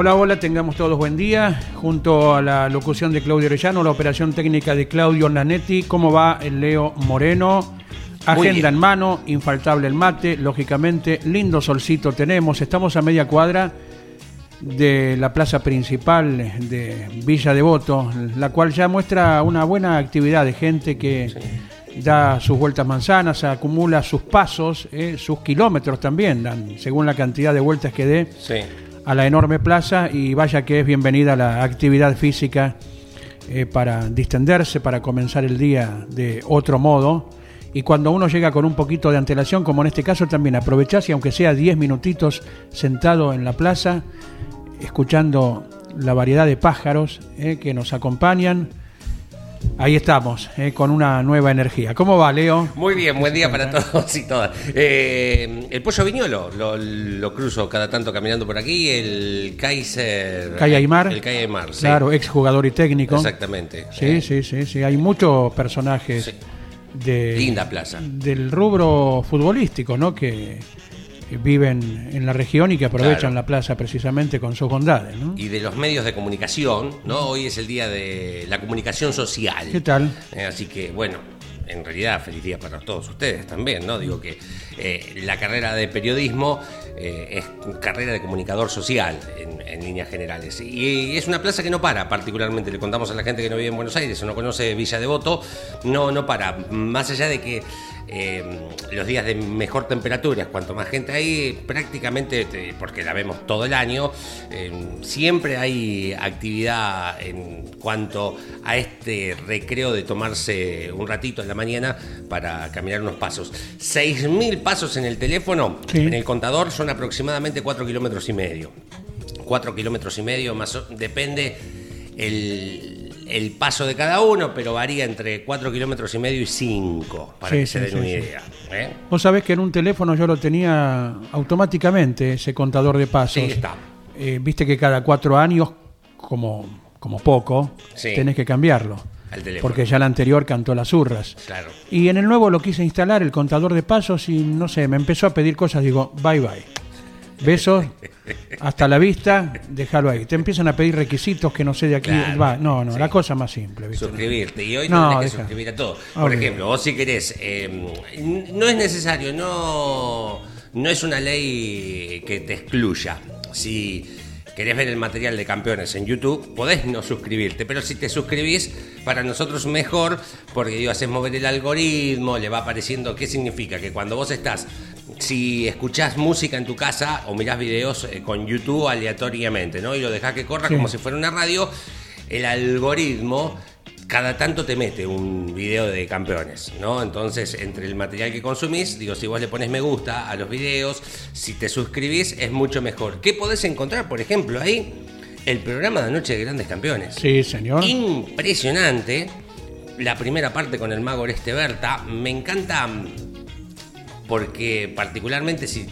Hola, hola, tengamos todos buen día. Junto a la locución de Claudio Orellano, la operación técnica de Claudio Nanetti, ¿cómo va el Leo Moreno? Agenda en mano, infaltable el mate, lógicamente, lindo solcito tenemos. Estamos a media cuadra de la plaza principal de Villa Devoto, la cual ya muestra una buena actividad de gente que da sus vueltas manzanas, acumula sus pasos, eh, sus kilómetros también, dan, según la cantidad de vueltas que dé. Sí. A la enorme plaza y vaya que es bienvenida la actividad física eh, para distenderse, para comenzar el día de otro modo. Y cuando uno llega con un poquito de antelación, como en este caso, también aprovechás y aunque sea 10 minutitos sentado en la plaza, escuchando la variedad de pájaros eh, que nos acompañan. Ahí estamos, eh, con una nueva energía. ¿Cómo va, Leo? Muy bien, buen día para todos y todas. Eh, el pollo viñolo lo, lo cruzo cada tanto caminando por aquí. El Kaiser. Calle Aymar. El Calle Aymar, sí. Claro, exjugador y técnico. Exactamente. Sí, Eh, sí, sí, sí. Hay muchos personajes Sí. de, Linda plaza. del rubro futbolístico, ¿no? Que viven en la región y que aprovechan Claro. la plaza precisamente con sus bondades, ¿no? Y de los medios de comunicación, ¿no? Hoy es el día de la comunicación social. ¿Qué tal? Eh, así que, bueno, en realidad, feliz día para todos ustedes también, ¿no? Digo que eh, la carrera de periodismo eh, es carrera de comunicador social en, en líneas generales. Y, es una plaza que no para, particularmente, le contamos a la gente que no vive en Buenos Aires o no conoce Villa Devoto, no, no para. Más allá de que eh, los días de mejor temperatura, cuanto más gente hay, prácticamente, te- porque la vemos todo el año, eh, siempre hay actividad en cuanto a este recreo de tomarse un ratito en la mañana para caminar unos pasos. 6.000 pasos en el teléfono, Sí. en el contador son aproximadamente 4 kilómetros y medio. 4 kilómetros y medio, más o- depende el, el paso de cada uno, pero varía entre 4 kilómetros y medio y 5, para Sí, que se den sí, una idea. ¿eh? Vos sabés que en un teléfono yo lo tenía automáticamente, ese contador de pasos. Sí, está. Eh, Viste que cada cuatro años, como, como poco, tenés que cambiarlo. Porque ya el anterior cantó las urras. Claro. Y en el nuevo lo quise instalar, el contador de pasos, y no sé, me empezó a pedir cosas, digo, bye bye. Besos, hasta la vista, déjalo ahí. Te empiezan a pedir requisitos que no sé de aquí. Claro, va, no, no, sí. la cosa más simple. ¿viste? Suscribirte. Y hoy No, tenés que suscribir a todo. Por Olvidate. ejemplo, vos si querés, eh, no es necesario, no, no es una ley que te excluya. Si querés ver el material de campeones en YouTube, podés no suscribirte, pero si te suscribís, para nosotros mejor, porque digo, haces mover el algoritmo, le va apareciendo, ¿qué significa? Que cuando vos estás, si escuchás música en tu casa o mirás videos eh, con YouTube aleatoriamente, ¿no? Y lo dejás que corra Sí. como si fuera una radio, el algoritmo cada tanto te mete un video de campeones, ¿no? Entonces, entre el material que consumís, digo, si vos le pones me gusta a los videos, si te suscribís, es mucho mejor. ¿Qué podés encontrar, por ejemplo, ahí? El programa de Noche de Grandes Campeones. Sí, señor. Impresionante. La primera parte con el mago Oreste Berta. Me encanta porque particularmente si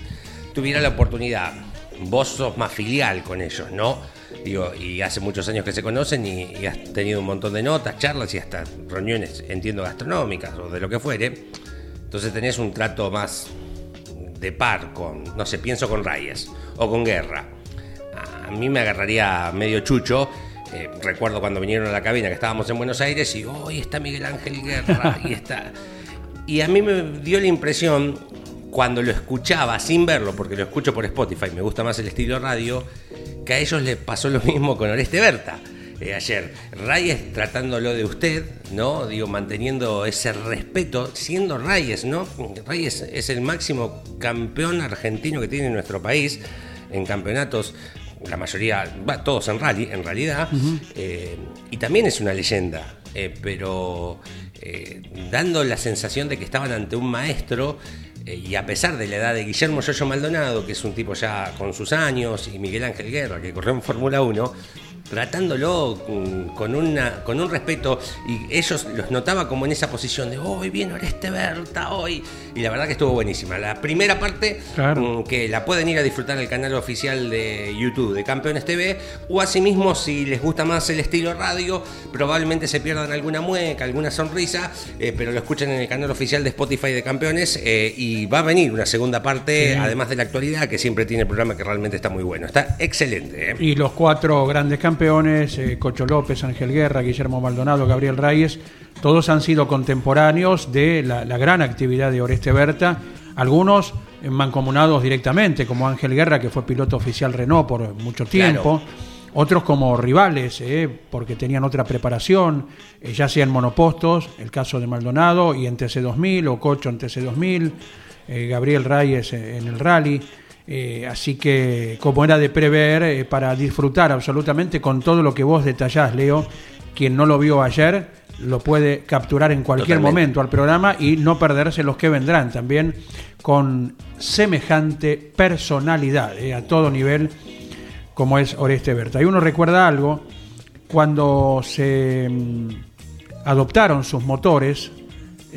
tuviera la oportunidad, vos sos más filial con ellos, ¿no? Y hace muchos años que se conocen y, has tenido un montón de notas, charlas y hasta reuniones, entiendo, gastronómicas o de lo que fuere. Entonces tenés un trato más de par con, no sé, pienso con Reyes o con Guerra. A mí me agarraría medio chucho. Eh, recuerdo cuando vinieron a la cabina que estábamos en Buenos Aires y hoy oh, está Miguel Ángel Guerra y está. Y a mí me dio la impresión, cuando lo escuchaba sin verlo, porque lo escucho por Spotify, me gusta más el estilo radio, que a ellos les pasó lo mismo con Oreste Berta. Eh, ayer, Reyes tratándolo de usted, ¿no? Digo, manteniendo ese respeto, siendo Reyes, ¿no? Reyes es el máximo campeón argentino que tiene nuestro país en campeonatos la mayoría, va todos en rally, en realidad, eh, y también es una leyenda, eh, pero dando la sensación de que estaban ante un maestro y a pesar de la edad de Guillermo Yoyo Maldonado, que es un tipo ya con sus años, y Miguel Ángel Guerra, que corrió en Fórmula 1, tratándolo con, una, con un respeto y ellos los notaba como en esa posición de hoy oh, viene Oreste Berta hoy y la verdad que estuvo buenísima. La primera parte mm, que la pueden ir a disfrutar el canal oficial de YouTube de Campeones TV o asimismo si les gusta más el estilo radio probablemente se pierdan alguna mueca alguna sonrisa eh, pero lo escuchan en el canal oficial de Spotify de Campeones eh, y va a venir una segunda parte además de la actualidad que siempre tiene el programa que realmente está muy bueno. Está excelente eh. y los cuatro grandes campeones campeones, eh, Cocho López, Ángel Guerra, Guillermo Maldonado, Gabriel Reyes, todos han sido contemporáneos de la, gran actividad de Oreste Berta, algunos mancomunados directamente, como Ángel Guerra, que fue piloto oficial Renault por mucho tiempo. Otros como rivales, eh, porque tenían otra preparación, eh, ya sean monopostos, el caso de Maldonado y en TC2000, o Cocho en TC2000, eh, Gabriel Reyes en el rally. Eh, así que, como era de prever, eh, para disfrutar absolutamente con todo lo que vos detallás, Leo, quien no lo vio ayer lo puede capturar en cualquier momento al programa y no perderse los que vendrán también con semejante personalidad eh, a todo nivel como es Oreste Berta. Y uno recuerda algo, cuando se mm, adoptaron sus motores,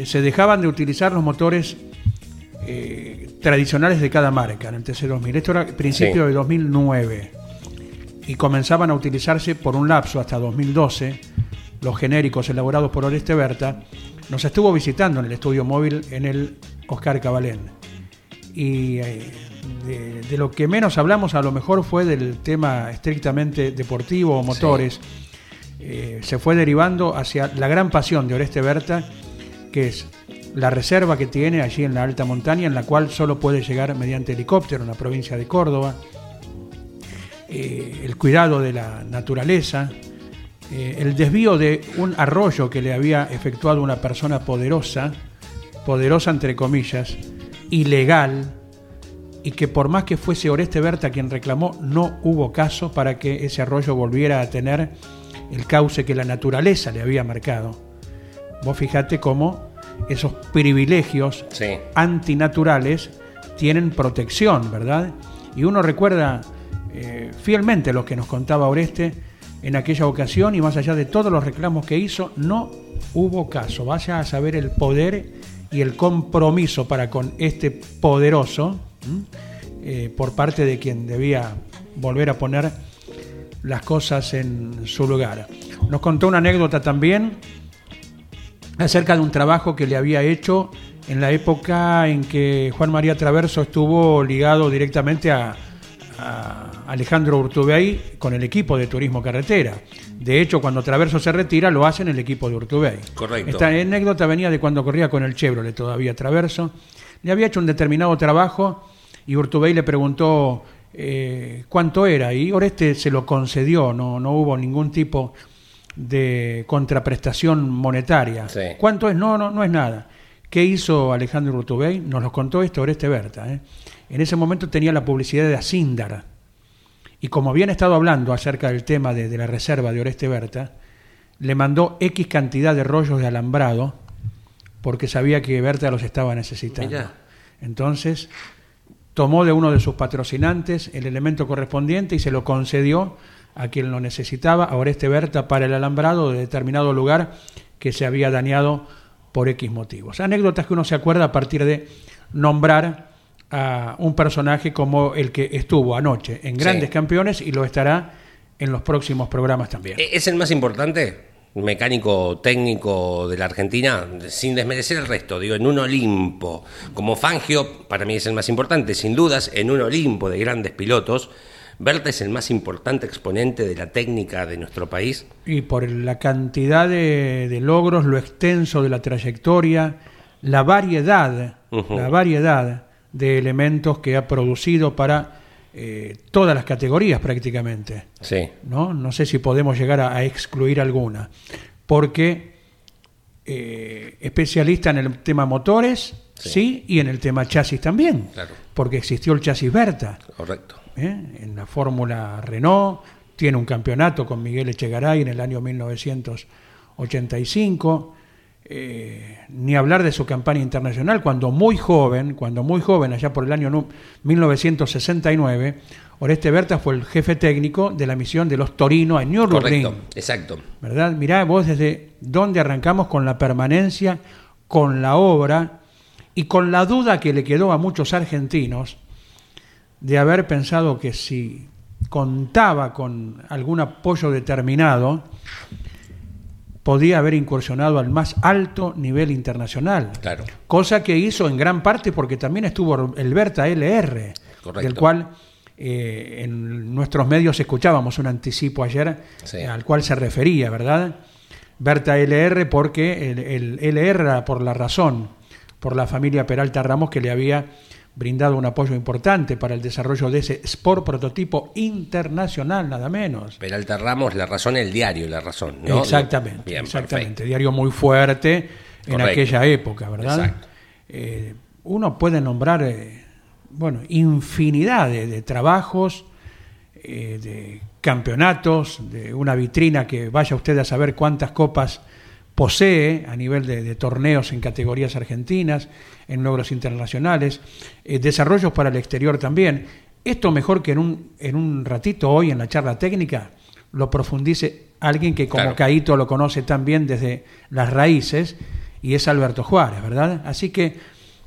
se dejaban de utilizar los motores eh, tradicionales de cada marca en el TC2000. Esto era principio de 2009 y comenzaban a utilizarse por un lapso hasta 2012 los genéricos elaborados por Oreste Berta. Nos estuvo visitando en el estudio móvil en el Oscar Cabalén. Y eh, de, lo que menos hablamos a lo mejor fue del tema estrictamente deportivo o motores. Eh, se fue derivando hacia la gran pasión de Oreste Berta, que es la reserva que tiene allí en la alta montaña, en la cual solo puede llegar mediante helicóptero en la provincia de Córdoba, eh, el cuidado de la naturaleza, eh, el desvío de un arroyo que le había efectuado una persona poderosa, poderosa entre comillas, ilegal, y que por más que fuese Oreste Berta quien reclamó, no hubo caso para que ese arroyo volviera a tener el cauce que la naturaleza le había marcado. Vos fijate cómo esos privilegios sí. antinaturales tienen protección, ¿verdad? Y uno recuerda eh, fielmente lo que nos contaba Oreste en aquella ocasión y más allá de todos los reclamos que hizo, no hubo caso. Vaya a saber el poder y el compromiso para con este poderoso eh, por parte de quien debía volver a poner las cosas en su lugar. Nos contó una anécdota también acerca de un trabajo que le había hecho en la época en que Juan María Traverso estuvo ligado directamente a, Alejandro Urtubey con el equipo de Turismo Carretera. De hecho, cuando Traverso se retira, lo hacen el equipo de Urtubey. Correcto. Esta anécdota venía de cuando corría con el Chevrolet todavía Traverso. Le había hecho un determinado trabajo y Urtubey le preguntó eh, cuánto era y Oreste se lo concedió, no, no hubo ningún tipo de contraprestación monetaria. ¿Cuánto es? No, no, no es nada. ¿Qué hizo Alejandro Urtubey? Nos lo contó esto Oreste Berta. ¿eh? En ese momento tenía la publicidad de Asíndara. Y como habían estado hablando acerca del tema de, la reserva de Oreste Berta, le mandó X cantidad de rollos de alambrado porque sabía que Berta los estaba necesitando. Entonces, tomó de uno de sus patrocinantes el elemento correspondiente y se lo concedió a quien lo necesitaba, a Oreste Berta para el alambrado de determinado lugar que se había dañado por X motivos. Anécdotas que uno se acuerda a partir de nombrar a un personaje como el que estuvo anoche en Grandes. Campeones y lo estará en los próximos programas también. ¿E-, ¿Es el más importante? mecánico técnico de la Argentina, sin desmerecer el resto, digo, en un Olimpo, como Fangio, para mí es el más importante, sin dudas, en un Olimpo de grandes pilotos, Berta es el más importante exponente de la técnica de nuestro país. Y por la cantidad de, logros, lo extenso de la trayectoria, la variedad, la variedad de elementos que ha producido para eh, todas las categorías prácticamente. Sí. ¿no? no sé si podemos llegar a, excluir alguna. Porque eh, especialista en el tema motores, sí. sí. y en el tema chasis también. Claro. Porque existió el chasis Berta. Correcto. ¿Eh? en la Fórmula Renault, tiene un campeonato con Miguel Echegaray en el año 1985, eh, ni hablar de su campaña internacional, cuando muy joven, cuando muy joven, allá por el año nu- 1969, Oreste Berta fue el jefe técnico de la misión de los Torino en Nürburgring. Correcto. Exacto. ¿verdad? Mirá vos desde dónde arrancamos con la permanencia, con la obra y con la duda que le quedó a muchos argentinos de haber pensado que si contaba con algún apoyo determinado, podía haber incursionado al más alto nivel internacional. Claro. Cosa que hizo en gran parte porque también estuvo el Berta LR, Correcto. del cual eh, en nuestros medios escuchábamos un anticipo ayer Sí. al cual se refería, ¿verdad? Berta LR porque el, el LR por la razón, por la familia Peralta Ramos que le había brindado un apoyo importante para el desarrollo de ese Sport prototipo internacional, nada menos. Peralta Ramos, la razón, el diario, la razón. ¿no? Exactamente, Bien, exactamente. perfecto. Diario muy fuerte en Correcto. aquella época, ¿verdad? Exacto. Eh, uno puede nombrar, eh, bueno, infinidad de, de trabajos, eh, de campeonatos, de una vitrina que vaya usted a saber cuántas copas posee a nivel de, de torneos en categorías argentinas, en logros internacionales, eh, desarrollos para el exterior también. Esto mejor que en un, en un ratito hoy en la charla técnica lo profundice alguien que como Claro. Caíto lo conoce también desde las raíces y es Alberto Juárez, ¿verdad? Así que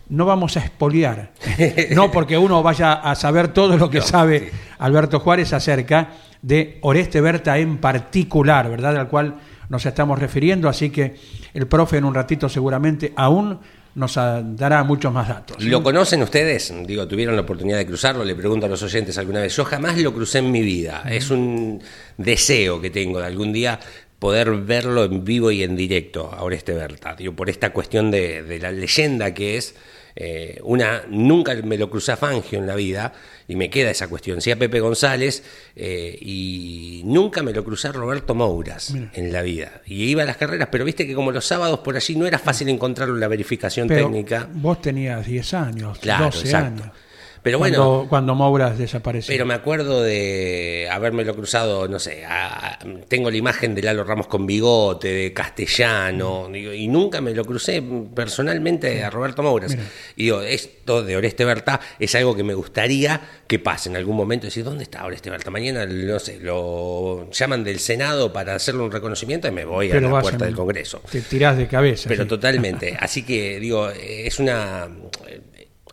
no vamos a expoliar, no porque uno vaya a saber todo lo que No, sabe sí. Alberto Juárez acerca de Oreste Berta en particular, ¿verdad? Al cual nos estamos refiriendo, así que el profe en un ratito seguramente aún nos dará muchos más datos. ¿Lo conocen ustedes? Digo, tuvieron la oportunidad de cruzarlo, le pregunto a los oyentes alguna vez. Yo jamás lo crucé en mi vida. Es un deseo que tengo de algún día poder verlo en vivo y en directo a Oreste Berta. Digo, por esta cuestión de, de la leyenda que es. Eh, una, nunca me lo crucé a Fangio en la vida y me queda esa cuestión. Sí a Pepe González eh, y nunca me lo crucé a Roberto Mouras en la vida. Y iba a las carreras, pero viste que como los sábados por allí no era fácil encontrarlo en la verificación Pero técnica. vos tenías 10 años, Claro, 12 exacto. años. Pero cuando, bueno, cuando Mouras desapareció. pero me acuerdo de habérmelo cruzado, no sé, a- a- tengo la imagen de Lalo Ramos con bigote, de castellano, Mm. digo, y nunca me lo crucé personalmente a Roberto Mouras. Y digo, esto de Oreste Berta es algo que me gustaría que pase en algún momento. Decir, ¿dónde está Oreste Berta? Mañana, no sé, lo llaman del Senado para hacerle un reconocimiento y me voy a la puerta del Congreso. Te tirás de cabeza. Pero sí. totalmente. Así que, digo, es una.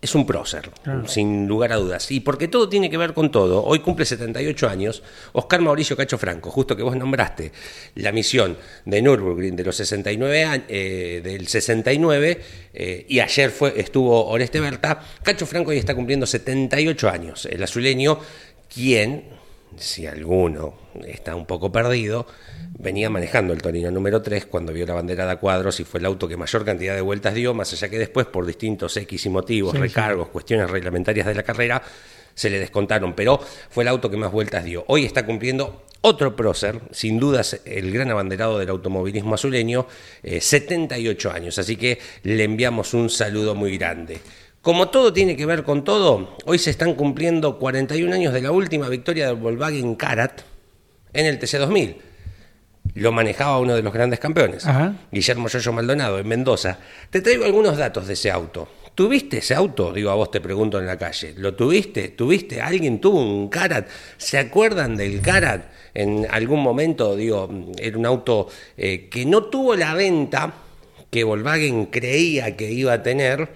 Es un prócer, Claro. sin lugar a dudas. Y porque todo tiene que ver con todo. Hoy cumple 78 años Oscar Mauricio Cacho Franco, justo que vos nombraste la misión de Nürburgring de los 69 años, del 69, eh, y ayer fue, estuvo Oreste Berta. Cacho Franco hoy está cumpliendo 78 años, el azuleño, quien, si alguno está un poco perdido, venía manejando el Torino número 3 cuando vio la bandera de cuadros y fue el auto que mayor cantidad de vueltas dio, más allá que después, por distintos X y motivos, Sí, sí. recargos, cuestiones reglamentarias de la carrera, se le descontaron, pero fue el auto que más vueltas dio. Hoy está cumpliendo otro prócer, sin dudas el gran abanderado del automovilismo azuleño, eh, 78 años, así que le enviamos un saludo muy grande. Como todo tiene que ver con todo, hoy se están cumpliendo 41 años de la última victoria del Volkswagen Karat en el TC2000. Lo manejaba uno de los grandes campeones, Ajá. Guillermo Yoyo Maldonado, en Mendoza. Te traigo algunos datos de ese auto. ¿Tuviste ese auto? Digo, a vos te pregunto en la calle. ¿Lo tuviste? ¿Tuviste? ¿Alguien tuvo un Karat? ¿Se acuerdan del Karat? En algún momento, digo, era un auto eh, que no tuvo la venta que Volkswagen creía que iba a tener,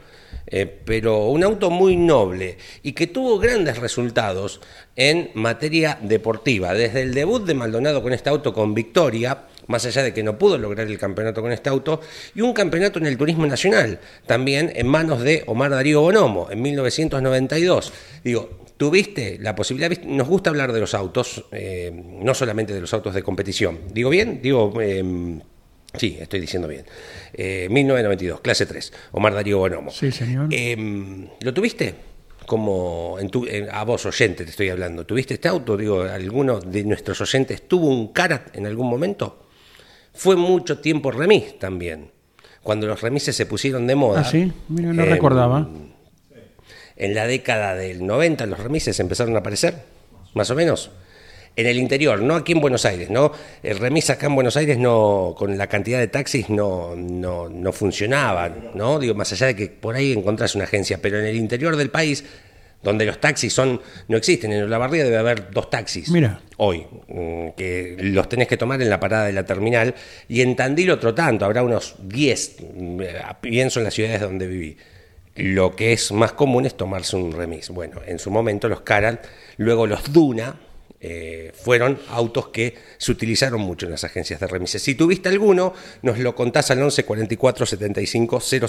eh, pero un auto muy noble y que tuvo grandes resultados en materia deportiva. Desde el debut de Maldonado con este auto con victoria, más allá de que no pudo lograr el campeonato con este auto, y un campeonato en el turismo nacional, también en manos de Omar Darío Bonomo, en 1992. Digo, tuviste la posibilidad, nos gusta hablar de los autos, eh, no solamente de los autos de competición. ¿Digo bien? Digo... em, Sí, estoy diciendo bien. Eh, 1992, clase 3, Omar Darío Bonomo. Sí, señor. Eh, ¿Lo tuviste? Como en tu, en- a vos, oyente, te estoy hablando. ¿Tuviste este auto? Digo, ¿alguno de nuestros oyentes tuvo un Karat en algún momento? Fue mucho tiempo remis también. Cuando los remises se pusieron de moda. Ah, sí, mira, no em, recordaba. En la década del 90 los remises empezaron a aparecer, más o menos. En el interior, no aquí en Buenos Aires, ¿no? El remis acá en Buenos Aires no, con la cantidad de taxis no, no, no funcionaba, ¿no? Digo, más allá de que por ahí encontrás una agencia, pero en el interior del país, donde los taxis son, no existen, en la barría debe haber dos taxis Mira. hoy, mm, que los tenés que tomar en la parada de la terminal, y en Tandil otro tanto, habrá unos 10, mm, pienso en las ciudades donde viví. Lo que es más común es tomarse un remis. Bueno, en su momento los Carat, luego los Duna, eh, fueron autos que se utilizaron mucho en las agencias de remises. Si tuviste alguno, nos lo contás al 11 44 75 000.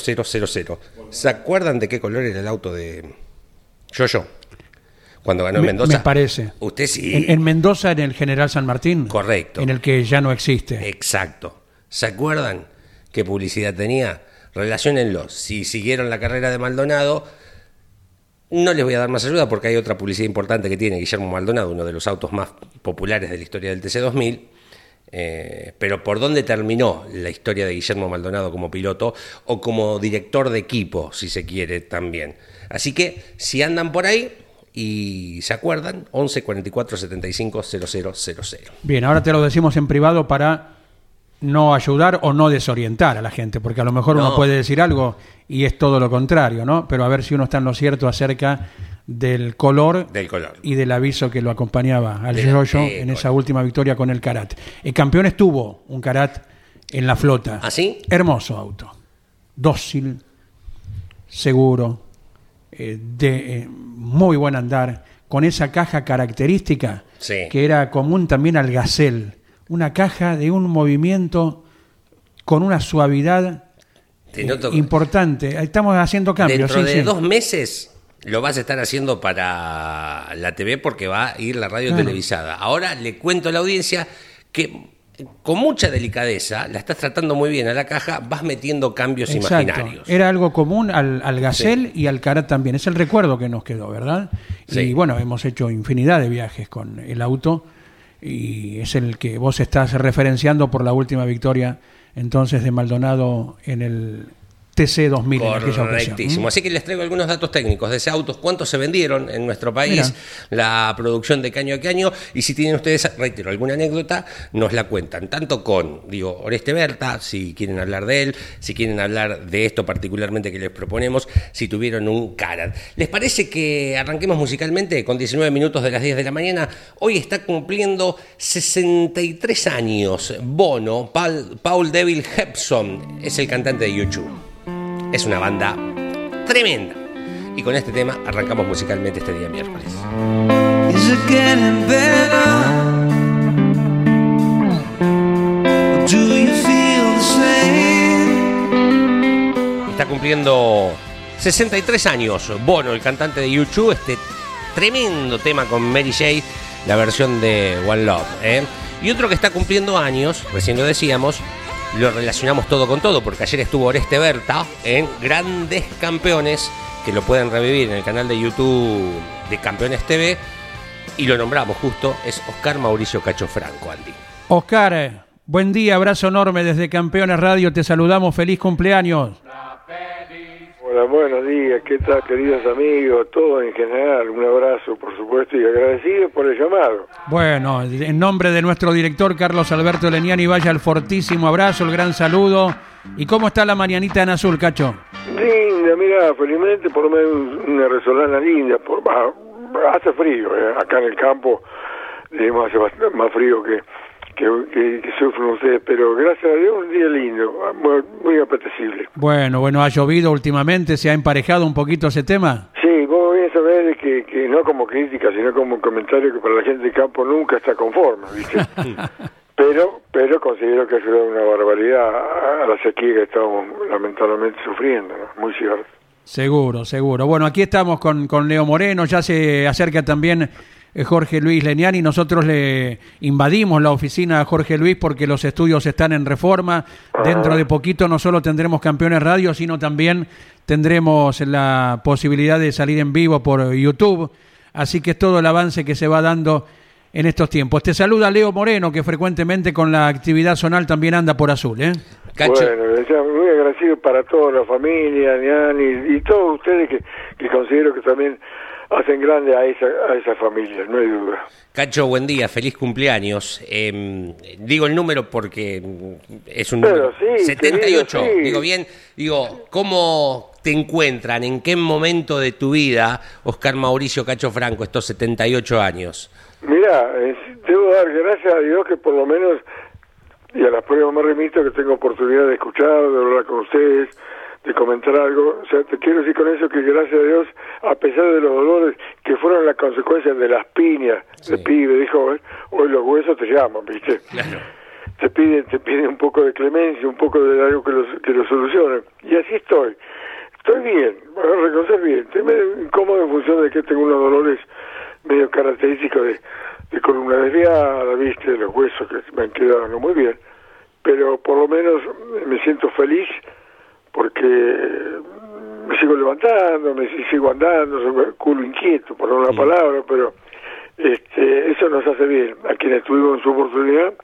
¿Se acuerdan de qué color era el auto de Yo-Yo? Cuando ganó en Me, Mendoza. me parece. Usted sí. En, en Mendoza, en el General San Martín. Correcto. En el que ya no existe. Exacto. ¿Se acuerdan qué publicidad tenía? Relaciónenlo. Si siguieron la carrera de Maldonado, no les voy a dar más ayuda porque hay otra publicidad importante que tiene Guillermo Maldonado, uno de los autos más populares de la historia del TC2000. Eh, pero por dónde terminó la historia de Guillermo Maldonado como piloto o como director de equipo, si se quiere también. Así que si andan por ahí y se acuerdan, 11 44 75 000. Bien, ahora te lo decimos en privado para no ayudar o no desorientar a la gente, porque a lo mejor uno No. puede decir algo y es todo lo contrario, ¿no? Pero a ver si uno está en lo cierto acerca del color Del color. y del aviso que lo acompañaba al Yoyo en esa color. última victoria con el Karat. El campeón estuvo un Karat en la flota. ¿Ah, sí? Hermoso auto. Dócil, seguro, eh, de eh, muy buen andar, con esa caja característica Sí. que era común también al Gazelle. Una caja de un movimiento con una suavidad Te noto- importante. Estamos haciendo cambios. Dentro sí, de sí. dos meses lo vas a estar haciendo para la TV porque va a ir la radio Claro. televisada. Ahora le cuento a la audiencia que con mucha delicadeza, la estás tratando muy bien a la caja, vas metiendo cambios Exacto. imaginarios. Era algo común al, al Gazelle y al Karat también. Es el recuerdo que nos quedó, ¿verdad? Sí. Y bueno, hemos hecho infinidad de viajes con el auto y es el que vos estás referenciando por la última victoria entonces de Maldonado en el TC 2000 en aquella ocasión. Correctísimo. Así que les traigo algunos datos técnicos de ese auto, cuántos se vendieron en nuestro país, la producción de caño a caño, y si tienen ustedes, reitero, alguna anécdota, nos la cuentan, tanto con, digo, Oreste Berta, si quieren hablar de él, si quieren hablar de esto particularmente que les proponemos, si tuvieron un Karat. ¿Les parece que arranquemos musicalmente con 19 minutos de las 10 de la mañana? Hoy está cumpliendo 63 años. Bono, Paul, Paul Devil Hepson, es el cantante de YouTube. Es una banda tremenda. Y con este tema arrancamos musicalmente este día miércoles. Is it getting better? Or do you feel the same? Está cumpliendo 63 años Bono, el cantante de YouTube, este tremendo tema con Mary J, la versión de One Love. ¿eh? Y otro que está cumpliendo años, recién lo decíamos, lo relacionamos todo con todo, porque ayer estuvo Oreste Berta en Grandes Campeones, que lo pueden revivir en el canal de YouTube de Campeones TV, y lo nombramos justo, es Oscar Mauricio Cacho Franco, Andy. Oscar, buen día, abrazo enorme desde Campeones Radio, te saludamos, feliz cumpleaños. Hola, buenos días, ¿qué tal queridos amigos? Todo en general, un abrazo por supuesto y agradecido por el llamado. Bueno, en nombre de nuestro director Carlos Alberto Leniani, vaya el fortísimo abrazo, el gran saludo. ¿Y cómo está la mañanita en azul, Cacho? Linda, mira, felizmente por lo menos una resolana linda, por, hace frío, eh, acá en el campo, digamos, hace bastante más frío que, que, que- que sufren ustedes, pero gracias a Dios un día lindo, muy, muy apetecible. Bueno, bueno, ha llovido últimamente, se ha emparejado un poquito ese tema. Sí, vos bien sabés que, que no como crítica, sino como un comentario que para la gente de campo nunca está conforme, ¿viste? pero pero considero que ha ayudado una barbaridad a, a la sequía que estamos lamentablemente sufriendo, ¿no? Muy cierto. Seguro, seguro. Bueno, aquí estamos con, con Leo Moreno, ya se acerca también Jorge Luis Leniani. Nosotros le invadimos la oficina a Jorge Luis porque los estudios están en reforma. Dentro de poquito no solo tendremos campeones radio, sino también tendremos la posibilidad de salir en vivo por YouTube. Así que es todo el avance que se va dando en estos tiempos. Te saluda Leo Moreno, que frecuentemente con la actividad zonal también anda por azul. ¿eh? Cacho, Bueno, ya muy agradecido para toda la familia, Niani, y todos ustedes que, que considero que también hacen grande a esa, a esa familia, no hay duda. Cacho, buen día, feliz cumpleaños. Eh, digo el número porque es un Pero número. sí, 78, querido, sí. digo bien, digo, ¿cómo te encuentran? ¿En qué momento de tu vida, Oscar Mauricio Cacho Franco, estos 78 años? Mira, debo dar gracias a Dios que por lo menos, y a las pruebas me remito, que tengo oportunidad de escuchar, de hablar con ustedes, de comentar algo. O sea, te quiero decir con eso que gracias a Dios, a pesar de los dolores que fueron las consecuencias de las piñas de Sí. pibe, dijo, "Eh, hoy los huesos te llaman, ¿viste? Claro. te piden te piden un poco de clemencia, un poco de algo que lo, que lo solucione. Y así estoy. Estoy bien, voy a reconocer bien. Estoy medio incómodo en función de que tengo unos dolores medio característicos de, de columna desviada, viste, de los huesos que me han quedado no muy bien. Pero por lo menos me siento feliz porque me sigo levantando, me si- sigo andando, soy culo inquieto, por una palabra, pero este, eso nos hace bien a quienes tuvimos su oportunidad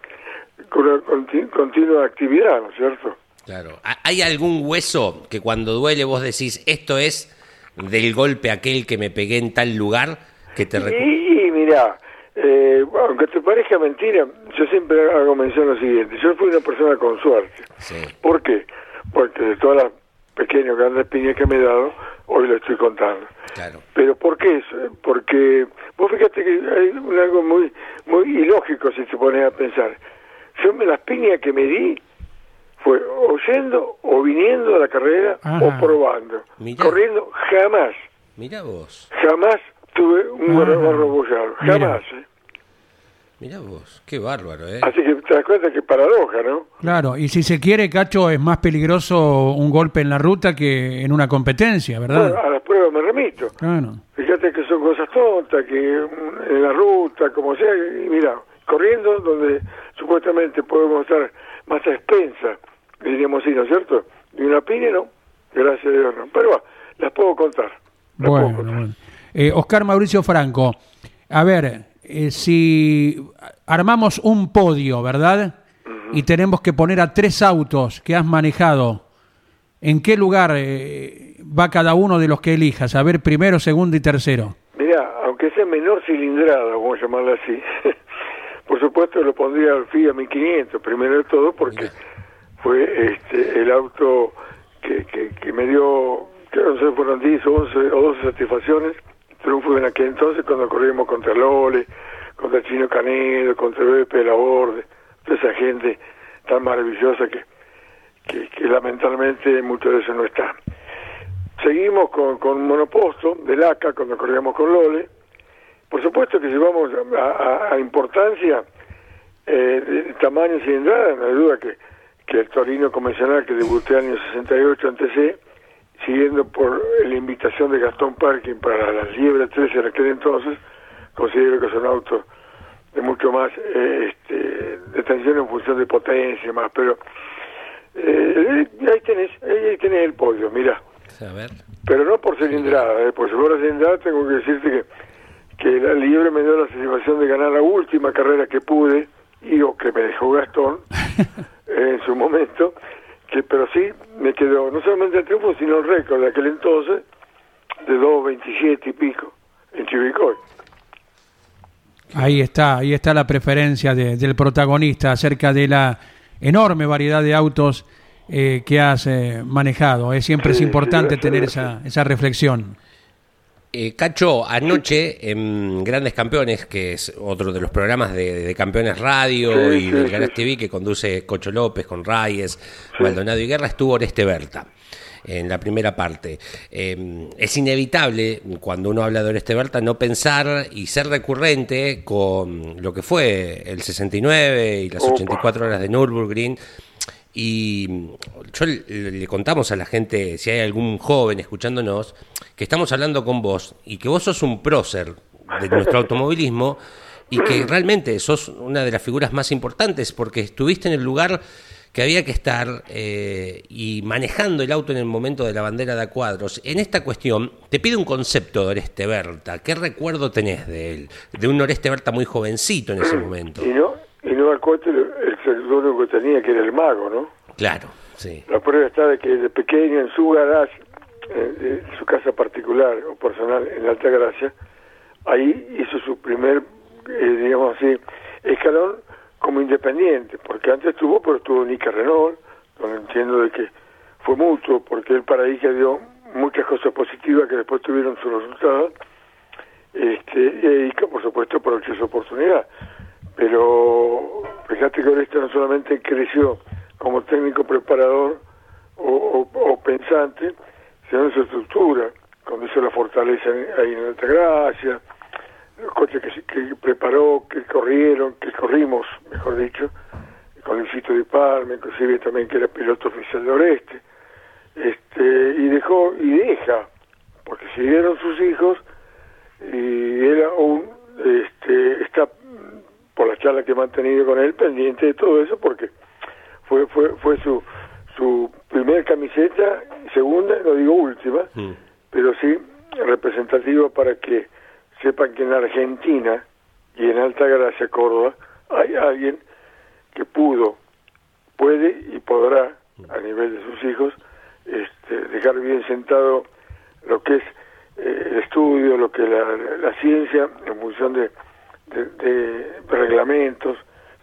con una conti- continua actividad, ¿no es cierto? Claro. ¿Ha- ¿Hay algún hueso que cuando duele vos decís, esto es del golpe aquel que me pegué en tal lugar que te Y, y mira, eh, aunque te parezca mentira, yo siempre hago mención a lo siguiente, yo fui una persona con suerte. Sí, ¿Por qué? Porque de todas las pequeñas grandes piñas que me he dado, hoy lo estoy contando. claro. ¿Pero por qué eso? Porque vos fíjate que hay un- algo muy muy ilógico si te pones a pensar. Yo me las piñas que me di fue o yendo o viniendo a la carrera Ajá. o probando. Mirá. Corriendo jamás, Mira vos, jamás tuve un barro bollado, Mira. jamás. ¿eh? Mira vos, qué bárbaro, ¿eh? Así que te das cuenta que paradoja, ¿no? Claro, y si se quiere, Cacho, es más peligroso un golpe en la ruta que en una competencia, Bueno, ¿verdad? a las pruebas me remito. Claro. Fíjate que son cosas tontas, que en la ruta, como sea, y mira, corriendo donde supuestamente podemos estar más a expensa, diríamos así, ¿no es cierto? Y una piña no, gracias a Dios no. Pero va, las puedo contar. las puedo Bueno, contar. bueno. Eh, Oscar Mauricio Franco, a ver, eh, si armamos un podio, ¿verdad? Y tenemos que poner a tres autos que has manejado, ¿en qué lugar eh, va cada uno de los que elijas? A ver, primero, segundo y tercero. Mira, aunque sea menor cilindrada, vamos a llamarla así, por supuesto lo pondría al FIA 1500, primero de todo, porque fue este, el auto que, que, que me dio, que no sé, fueron 10 o 11 o 12 satisfacciones, triunfo en aquel entonces cuando corrimos contra Lole, contra Chino Canedo, contra Bepe de la Borde, toda esa gente tan maravillosa que, que, lamentablemente muchas veces no está. Seguimos con, con Monoposto de LACA cuando corríamos con Lole. Por supuesto que si vamos a, a- a importancia eh, de tamaño y cilindrada, no hay duda que, que el Torino convencional que debuté en el año 68 ante C, siguiendo por la invitación de Gastón Parking para la Liebre 13 en aquel entonces, considero que son autos de mucho más eh, este, de tensión en función de potencia y más, pero eh, ahí tenés, ahí tenés el podio, mira A ver. pero no por cilindrada, ¿eh? por si fuera cilindrada tengo que decirte que, que la libre me dio la satisfacción de ganar la última carrera que pude, y o que me dejó Gastón en su momento, que pero sí me quedó no solamente el triunfo, sino el récord de aquel entonces de 2.27 y pico en Chivicoy. Ahí está, ahí está la preferencia de- del protagonista acerca de la enorme variedad de autos eh, que has eh, manejado. Eh, Siempre es importante sí, tener esa, esa reflexión. Eh, Cacho, anoche en Grandes Campeones, que es otro de los programas de, de Campeones Radio Sí, y sí, del sí. Ganas TV que conduce Cocho López con Reyes, Maldonado y Guerra, estuvo Oreste Berta en la primera parte. Eh, es inevitable, cuando uno habla de Oreste Berta, no pensar y ser recurrente con lo que fue el 69 y las Opa. 84 horas de Nürburgring. Y yo le, contamos a la gente, si hay algún joven escuchándonos, que estamos hablando con vos y que vos sos un prócer de nuestro automovilismo y que realmente sos una de las figuras más importantes porque estuviste en el lugar que había que estar eh, y manejando el auto en el momento de la bandera de cuadros. En esta cuestión, te pido un concepto de Oreste Berta. ¿Qué recuerdo tenés de él? De un Oreste Berta muy jovencito en ese momento. Y no, y no Alcote, el, el único que tenía, que era el mago, ¿no? Claro, sí. La prueba está de que de pequeño en su garage, en su casa particular o personal en Alta Gracia, ahí hizo su primer, eh, digamos así, escalón como independiente, porque antes tuvo, pero estuvo Nica Renault, donde entiendo de que fue mutuo, porque él para ahí que dio muchas cosas positivas que después tuvieron su resultado, este, y Ica, por supuesto, aprovechó su oportunidad. Pero fíjate que Oreste no solamente creció como técnico preparador o, pensante, sino en su estructura, cuando hizo la fortaleza ahí en Altagracia, los coches que, que preparó, que corrieron, que corrimos, mejor dicho, con Fito de Palma, inclusive también que era piloto oficial de Oreste, este, y dejó, y deja, porque siguieron sus hijos, y él aún este, está, por la charla que he mantenido con él, pendiente de todo eso, porque fue, fue, fue su, su primer camiseta, segunda, no digo última, Mm. pero sí representativa para que sepan que en Argentina y en Alta Gracia, Córdoba, hay alguien que pudo, puede y podrá, a nivel de sus hijos, este, dejar bien sentado lo que es eh, el estudio, lo que es la, la ciencia, en función de, de, de reglamentos,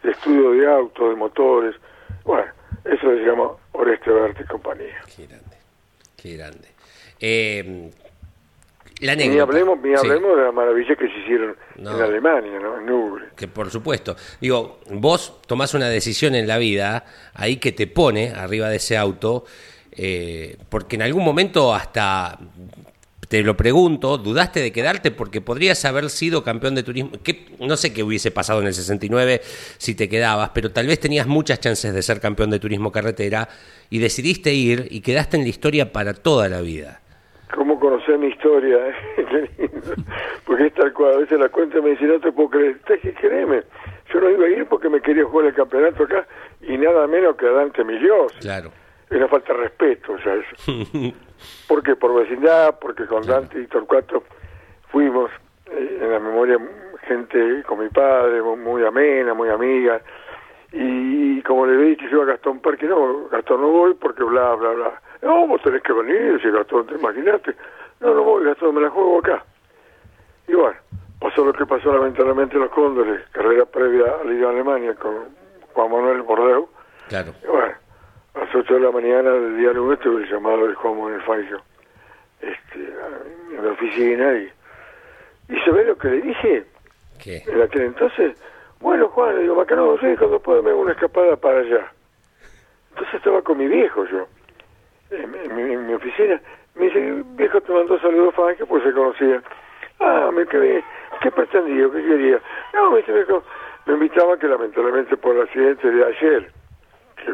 de estudio de autos, de motores. Bueno, eso se llama Oreste Berti y compañía. Qué grande, qué grande. Eh, la Ni hablemos, ni Sí. hablemos de las maravillas que se hicieron No. en Alemania, ¿no? En Nürburgring. que por supuesto, digo, vos tomás una decisión en la vida ahí que te pone arriba de ese auto, eh, porque en algún momento hasta te lo pregunto, dudaste de quedarte porque podrías haber sido campeón de turismo, que no sé qué hubiese pasado en el 69 si te quedabas, pero tal vez tenías muchas chances de ser campeón de turismo carretera y decidiste ir y quedaste en la historia para toda la vida. ¿Cómo conocer mi historia? eh? Porque es tal cual, a veces la cuenta me dice, no te puedo creer, ¿Usted qué créeme? Yo no iba a ir porque me quería jugar el campeonato acá y nada menos que Dante Milios. Claro. Es una falta de respeto, o sea, eso. porque por vecindad, porque con Dante y Torcuato fuimos eh, en la memoria gente con mi padre, mu- muy amena, muy amiga, y como le he dicho yo a Gastón Parque, no, Gastón no voy porque bla, bla, bla. No, vos tenés que venir, si Gastón, te imaginaste. No, no voy, Gastón, me la juego acá. Y bueno, pasó lo que pasó lamentablemente en los Cóndores, carrera previa a la ida a Alemania con Juan Manuel Bordeu. Claro. Y bueno, a las 8 de la mañana del día lunes tuve el llamado de Juan Manuel Fangio este, a- en la oficina y, y se ve lo que le dije ¿Qué? en aquel entonces. Bueno, Juan, le digo, Macano, sí, cuando puedo me hago una escapada para allá. Entonces estaba con mi viejo yo, en, en mi, en mi oficina. Me dice, viejo, te mandó saludos Fangio, pues se conocía. Ah, me quedé, ¿qué pretendía? ¿Qué quería? No, me dice, viejo, me invitaba que lamentablemente por el accidente de ayer,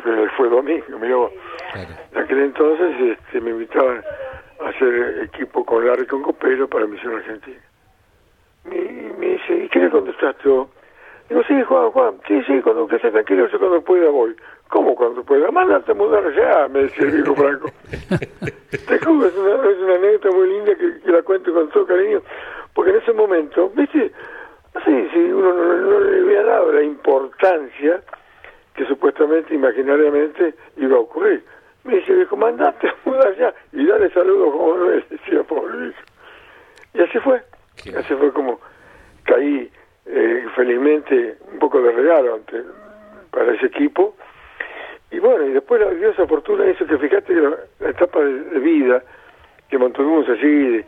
fue, domingo, vos. Claro. En aquel entonces este, me invitaban a hacer equipo con Larry con Copero para Misión Argentina. Y me dice, ¿y qué le contestaste vos? Digo, sí, Juan, Juan, sí, sí, cuando que esté tranquilo, yo cuando pueda voy. ¿Cómo cuando pueda? Mándate a mudar ya, me decía el viejo Franco. Te juro, es una, es una anécdota muy linda que, que la cuento con todo cariño, porque en ese momento, viste, no sé si uno no, no le había dado la importancia que supuestamente, imaginariamente, iba a ocurrir. Me dice, viejo, mandate a mudar ya y dale saludos como no es, decía pobre viejo. Y así fue. Qué Así fue como caí eh, felizmente un poco de regalo ante, para ese equipo. Y bueno, y después la diosa fortuna hizo que fíjate que la, la etapa de, de vida que mantuvimos allí, de,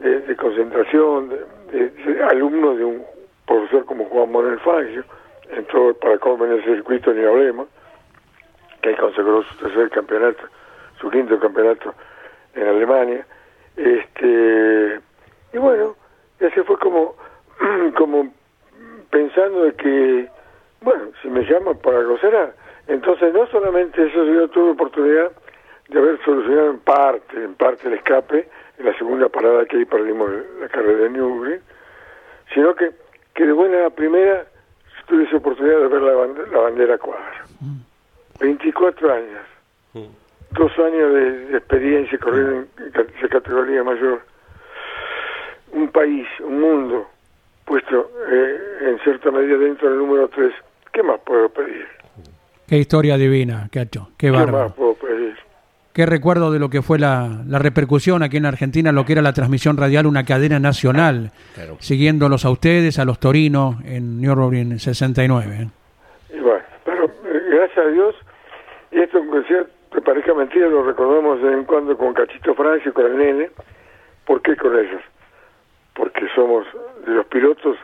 de- de concentración, de alumnos de un profesor como Juan Manuel Fangio, entró para comer en el circuito ni hablemos, que consagró su tercer campeonato, su quinto campeonato en Alemania. Este, y bueno, así fue como, como pensando de que, bueno, si me llaman para algo. Entonces no solamente eso, yo tuve oportunidad de haber solucionado en parte, en parte el escape, en la segunda parada que ahí perdimos la carrera de Nürburgring, sino que, que de buena primera tuve esa oportunidad de ver la bandera, la bandera cuadra. 24 años, dos años de, de experiencia corriendo en, categoría mayor. Un país, un mundo puesto eh, en cierta medida dentro del número 3. ¿Qué más puedo pedir? Qué historia divina, Cacho. Qué ¿Qué bárbaro. más puedo pedir? Qué recuerdo de lo que fue la, la repercusión aquí en Argentina, lo que era la transmisión radial, una cadena nacional, Claro. siguiéndolos a ustedes, a los Torinos, en Nürburgring 69. ¿eh? Y bueno, pero eh, gracias a Dios, y esto aunque sea, te lo recordamos de vez en cuando con Cachito Francia y con el nene. ¿Por qué con ellos? Porque somos de los pilotos,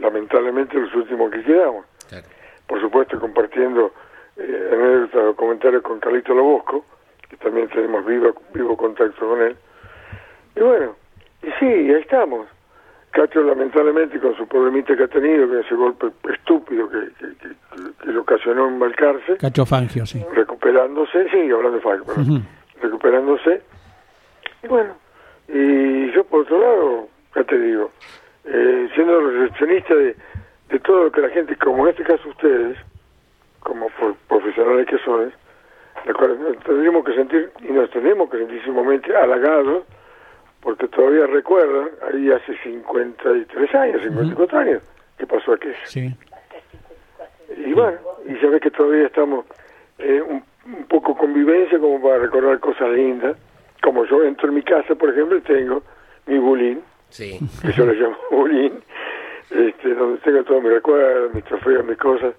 lamentablemente, los últimos que quedamos. Claro. Por supuesto, compartiendo eh, anécdotas o comentarios con Carlito Lobosco, que también tenemos vivo, vivo contacto con él. Y bueno, y sí, ahí estamos. Cacho lamentablemente con su problemita que ha tenido, con ese golpe estúpido que, que, que- que le ocasionó embarcarse, Cacho Fangio, sí. Sí, hablando de Falco, perdón, Ujú. recuperándose. Y bueno, y yo por otro lado, ya te digo, eh, siendo recepcionista de, de todo lo que la gente, como en este caso ustedes, como por- profesionales que cual nos tendríamos que sentir, y nos tenemos que sentir sumamente halagados, porque todavía recuerdan, ahí hace 53 años, 54 años, que pasó aquello. Sí. Y bueno, y sabes que todavía estamos eh, un, un poco convivencia como para recordar cosas lindas. Como yo entro en mi casa, por ejemplo, tengo mi bulín, Sí. que yo le llamo bulín, este, donde tengo todos mis recuerdos, mis trofeos, mis cosas,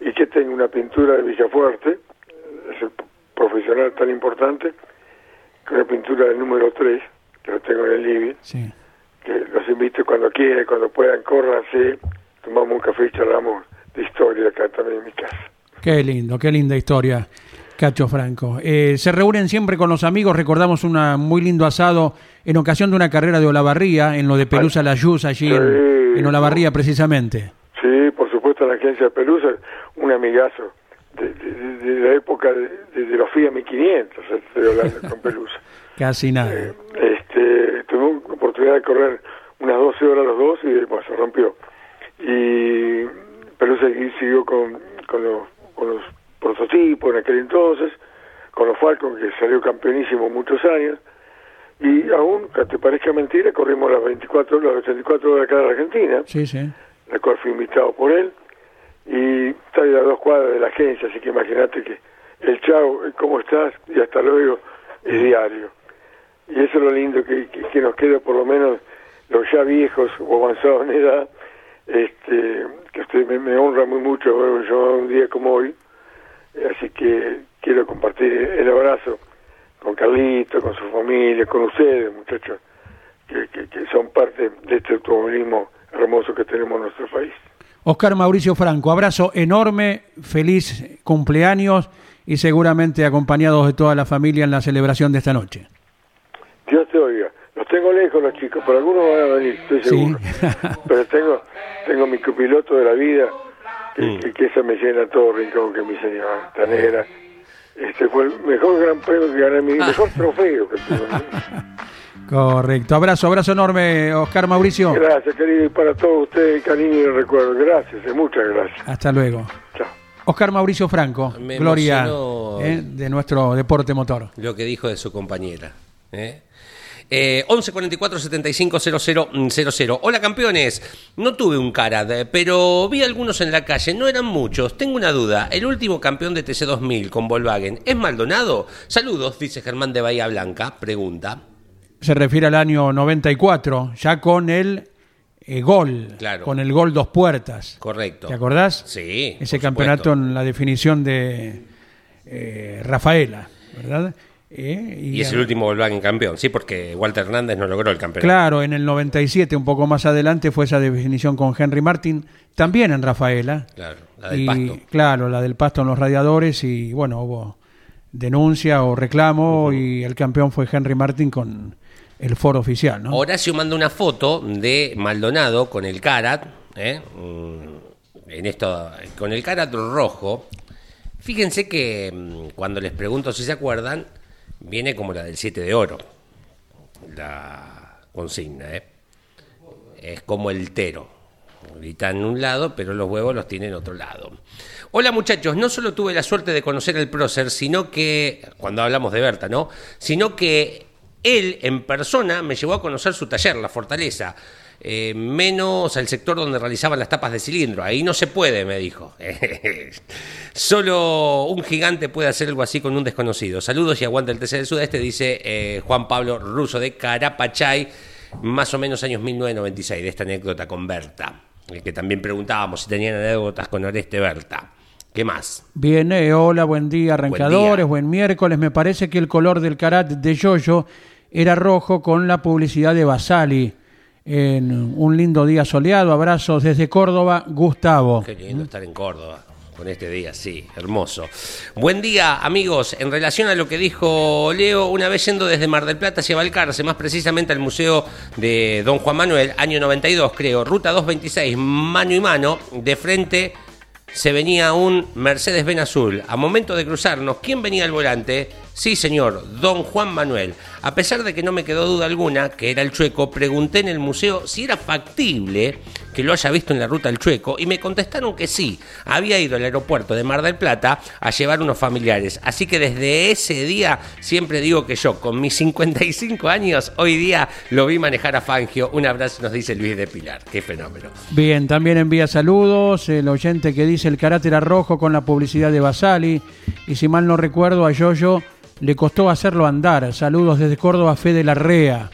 y que tengo una pintura de Villafuerte, ese p- profesional tan importante, que una pintura del número 3, que lo tengo en el living, Sí. que los invito cuando quieran, cuando puedan, córranse, tomamos un café y charlamos de historia acá también en mi casa. Qué lindo, qué linda historia, Cacho Franco. Eh, se reúnen siempre con los amigos, recordamos un muy lindo asado en ocasión de una carrera de Olavarría, en lo de Pelusa La allí en, Sí. en Olavarría precisamente. Sí, por supuesto, la agencia de Pelusa, un amigazo de, de- de- de la época de, de- de los FIA 1500, estoy hablando con Pelusa. Casi nada. Este, tuvimos la oportunidad de correr unas 12 horas los dos y bueno, se rompió. Y Pelusa siguió con, con, los, con los prototipos en aquel entonces, con los Falcon, que salió campeonísimo muchos años. Y aún, que te parezca mentira, corrimos las 24, las 84 horas acá de la Argentina Sí, sí. la cual fui invitado por él, y está a dos cuadras de la agencia, así que imagínate que el chao, el cómo estás, y hasta luego, es diario. Y eso es lo lindo que, que, que nos queda, por lo menos los ya viejos o avanzados en edad, este, que usted me, me honra muy mucho verme yo un día como hoy, así que quiero compartir el abrazo con Carlito, con su familia, con ustedes, muchachos, que, que, que son parte de este automovilismo hermoso que tenemos en nuestro país. Oscar Mauricio Franco, abrazo enorme, feliz cumpleaños y seguramente acompañados de toda la familia en la celebración de esta noche. Dios te oiga. Tengo lejos los chicos, pero algunos van a venir, estoy Sí. seguro. pero tengo tengo mi copiloto de la vida, que, que, que esa me llena todo rincón, que es mi señora, esta negra. Este fue el mejor gran premio que gané, mi mejor trofeo que tuve. Correcto. Abrazo, abrazo enorme, Oscar Mauricio. Gracias, querido, y para todos ustedes, cariño y recuerdo. Gracias, eh, muchas gracias. Hasta luego. Chao. Oscar Mauricio Franco, Me gloria eh, de nuestro deporte motor. Lo que dijo de su compañera. ¿eh? Eh, 11 44 75 00 00. Hola campeones, no tuve un Carad, eh, pero vi algunos en la calle, no eran muchos. Tengo una duda, el último campeón de TC2000 con Volkswagen, ¿es Maldonado? Saludos, dice Germán de Bahía Blanca, pregunta. Se refiere al año 94, ya con el eh, gol, Claro. con el gol dos puertas. Correcto. ¿Te acordás? Sí. Ese campeonato en la definición de eh, Rafaela, ¿verdad? Eh, Y es el último Volkswagen campeón, sí, porque Walter Hernández no logró el campeonato. Claro, en el 97, un poco más adelante, fue esa definición con Henry Martin, también en Rafaela. Claro, la del y, pasto. Claro, la del pasto en los radiadores y bueno, hubo denuncia o reclamo y el campeón fue Henry Martin con el foro oficial, ¿no? Horacio manda una foto de Maldonado con el Carat, ¿eh? Mm, en esto, con el Carat rojo. Fíjense que mm, cuando les pregunto si se acuerdan, viene como la del 7 de oro, la consigna, ¿eh? es como el tero. Grita en un lado, pero los huevos los tiene en otro lado. Hola muchachos, no solo tuve la suerte de conocer al prócer, sino que, cuando hablamos de Berta, ¿no? Sino que él en persona me llevó a conocer su taller, La Fortaleza. Eh, menos al sector donde realizaban las tapas de cilindro. Ahí no se puede, me dijo. Solo un gigante puede hacer algo así con un desconocido. Saludos y aguanta el TC del Sudeste, dice eh, Juan Pablo Russo de Carapachay, más o menos años 1996, de esta anécdota con Berta. El que también preguntábamos si tenían anécdotas con Oreste Berta. ¿Qué más? Bien, eh, hola, buen día, arrancadores, buen, miércoles. Me parece que el color del carat de Yoyo era rojo con la publicidad de Basali. En un lindo día soleado, abrazos desde Córdoba, Gustavo. Qué lindo estar en Córdoba con este día, sí, hermoso. Buen día, amigos. En relación a lo que dijo Leo, una vez yendo desde Mar del Plata hacia Balcarce, más precisamente al Museo de Don Juan Manuel, año 92, creo, ruta 226, mano y mano, de frente se venía un Mercedes-Benz azul. A momento de cruzarnos, ¿quién venía al volante? Sí, señor, don Juan Manuel. A pesar de que no me quedó duda alguna que era el chueco, pregunté en el museo si era factible lo haya visto en la ruta del chueco y me contestaron que sí. Había ido al aeropuerto de Mar del Plata a llevar unos familiares. Así que desde ese día siempre digo que yo, con mis 55 años, hoy día lo vi manejar a Fangio. Un abrazo nos dice Luis de Pilar. Qué fenómeno. Bien, también envía saludos el oyente que dice el carácter era rojo con la publicidad de Basali y si mal no recuerdo a Yoyo le costó hacerlo andar. Saludos desde Córdoba, Fede Larrea.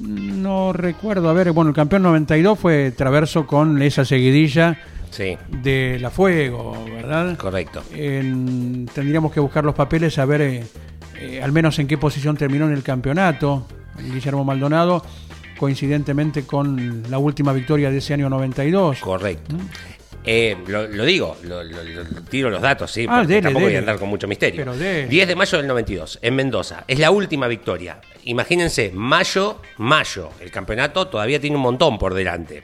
No recuerdo, a ver, bueno, el campeón 92 fue Traverso con esa seguidilla Sí, de La Fuego, ¿verdad? correcto. En- tendríamos que buscar los papeles a ver eh, eh, al menos en qué posición terminó en el campeonato Guillermo Maldonado, coincidentemente con la última victoria de ese año 92. Correcto. Eh, lo, lo digo, lo, lo- lo- tiro los datos, sí, Ah, porque dele, tampoco voy a andar con mucho misterio. Pero dele. 10 de mayo del 92, en Mendoza. Es la última victoria. Imagínense, mayo, mayo. El campeonato todavía tiene un montón por delante.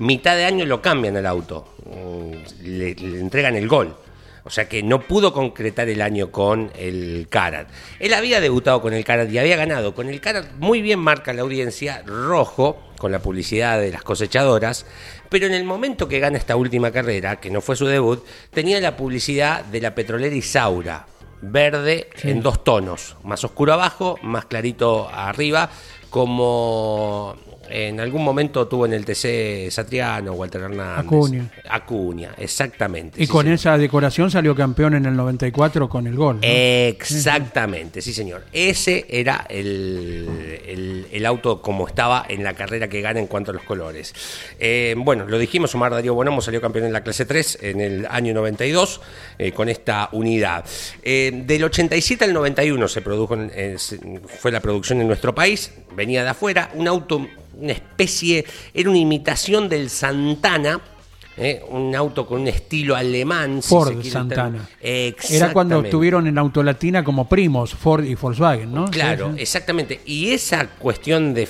Mitad de año lo cambian el auto. Mm, Le, le entregan el gol. O sea que no pudo concretar el año con el Karat. Él había debutado con el Karat y había ganado. Con el Karat muy bien marca la audiencia, rojo, con la publicidad de las cosechadoras. Pero en el momento que gana esta última carrera, que no fue su debut, tenía la publicidad de la petrolera Isaura. Verde en dos tonos, más oscuro abajo, más clarito arriba, como en algún momento tuvo en el TC Satriano, Walter Hernández. Acuña. Acuña, exactamente. Y sí, con señor. esa decoración salió campeón en el 94 con el gol. ¿no? Exactamente, sí señor. Ese era el, el- el auto como estaba en la carrera que gana en cuanto a los colores. Eh, bueno, lo dijimos, Omar Darío Bonomo salió campeón en la clase 3 en el año 92 eh, con esta unidad. Eh, del 87 al 91 se produjo, fue la producción en nuestro país, venía de afuera, un auto, una especie, era una imitación del Santana. eh, un auto con un estilo alemán. si Ford se Santana. Era cuando estuvieron en Autolatina como primos, Ford y Volkswagen, ¿no? Claro, Sí, sí. exactamente. Y esa cuestión de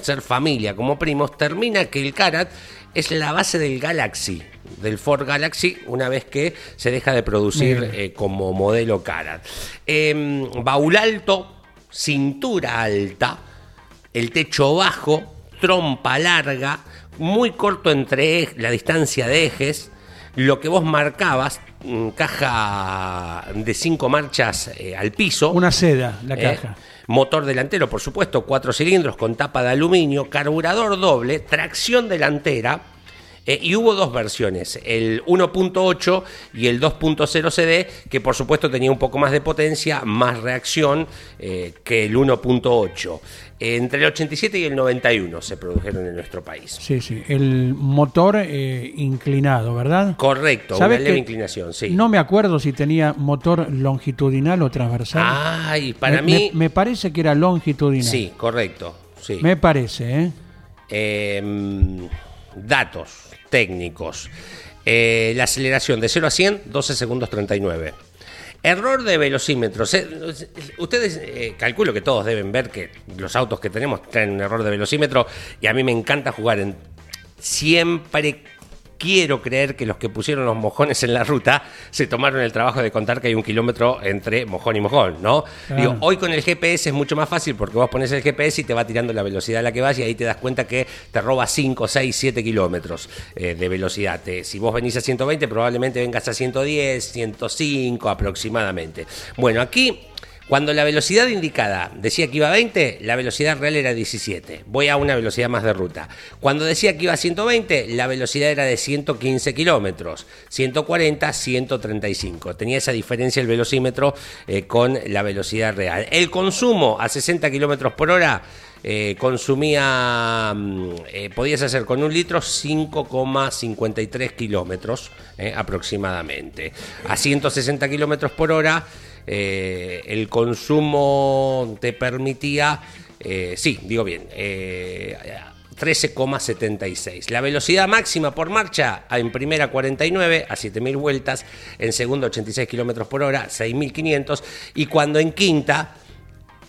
ser familia como primos termina que el Karat es la base del Galaxy, del Ford Galaxy, una vez que se deja de producir eh, como modelo Karat. Em, baúl alto, cintura alta, el techo bajo, trompa larga, muy corto entre la distancia de ejes, lo que vos marcabas, mm, caja de cinco marchas eh, al piso. Una seda, la Eh, caja. Motor delantero, por supuesto, cuatro cilindros con tapa de aluminio, carburador doble, tracción delantera. eh, y hubo dos versiones, el 1.8 y el 2.0 CD, que por supuesto tenía un poco más de potencia, más reacción que el 1.8. Entre el 87 y el 91 se produjeron en nuestro país. Sí, sí. El motor eh, inclinado, ¿verdad? Correcto, una ¿Sabes leve inclinación, sí. No me acuerdo si tenía motor longitudinal o transversal. Ay, para me, mí... me- me parece que era longitudinal. Sí, correcto, sí. Me parece, ¿eh? Eh, datos técnicos. Eh, la aceleración de 0 a 100, 12 segundos 39. Error de velocímetros. Eh, Ustedes, eh, calculo que todos deben ver que los autos que tenemos traen un error de velocímetro y a mí me encanta jugar en... Siempre quiero creer que los que pusieron los mojones en la ruta se tomaron el trabajo de contar que hay un kilómetro entre mojón y mojón, ¿no? Claro. Digo, hoy con el GPS es mucho más fácil porque vos pones el GPS y te va tirando la velocidad a la que vas y ahí te das cuenta que te roba 5, 6, 7 kilómetros eh, de velocidad. Te- si vos venís a 120, probablemente vengas a 110, 105 aproximadamente. Bueno, aquí cuando la velocidad indicada decía que iba a 20, la velocidad real era 17. Voy a una velocidad más de ruta. Cuando decía que iba a 120, la velocidad era de 115 kilómetros. 140, 135. Tenía esa diferencia el velocímetro eh, con la velocidad real. El consumo a 60 kilómetros por hora eh, consumía, mm, eh, podías hacer con un litro 5,53 kilómetros aproximadamente. A 160 kilómetros por hora, eh, el consumo te permitía, eh, sí, digo bien, eh, 13,76. La velocidad máxima por marcha en primera 49 a 7000 vueltas, en segunda 86 kilómetros por hora, 6500 y cuando en quinta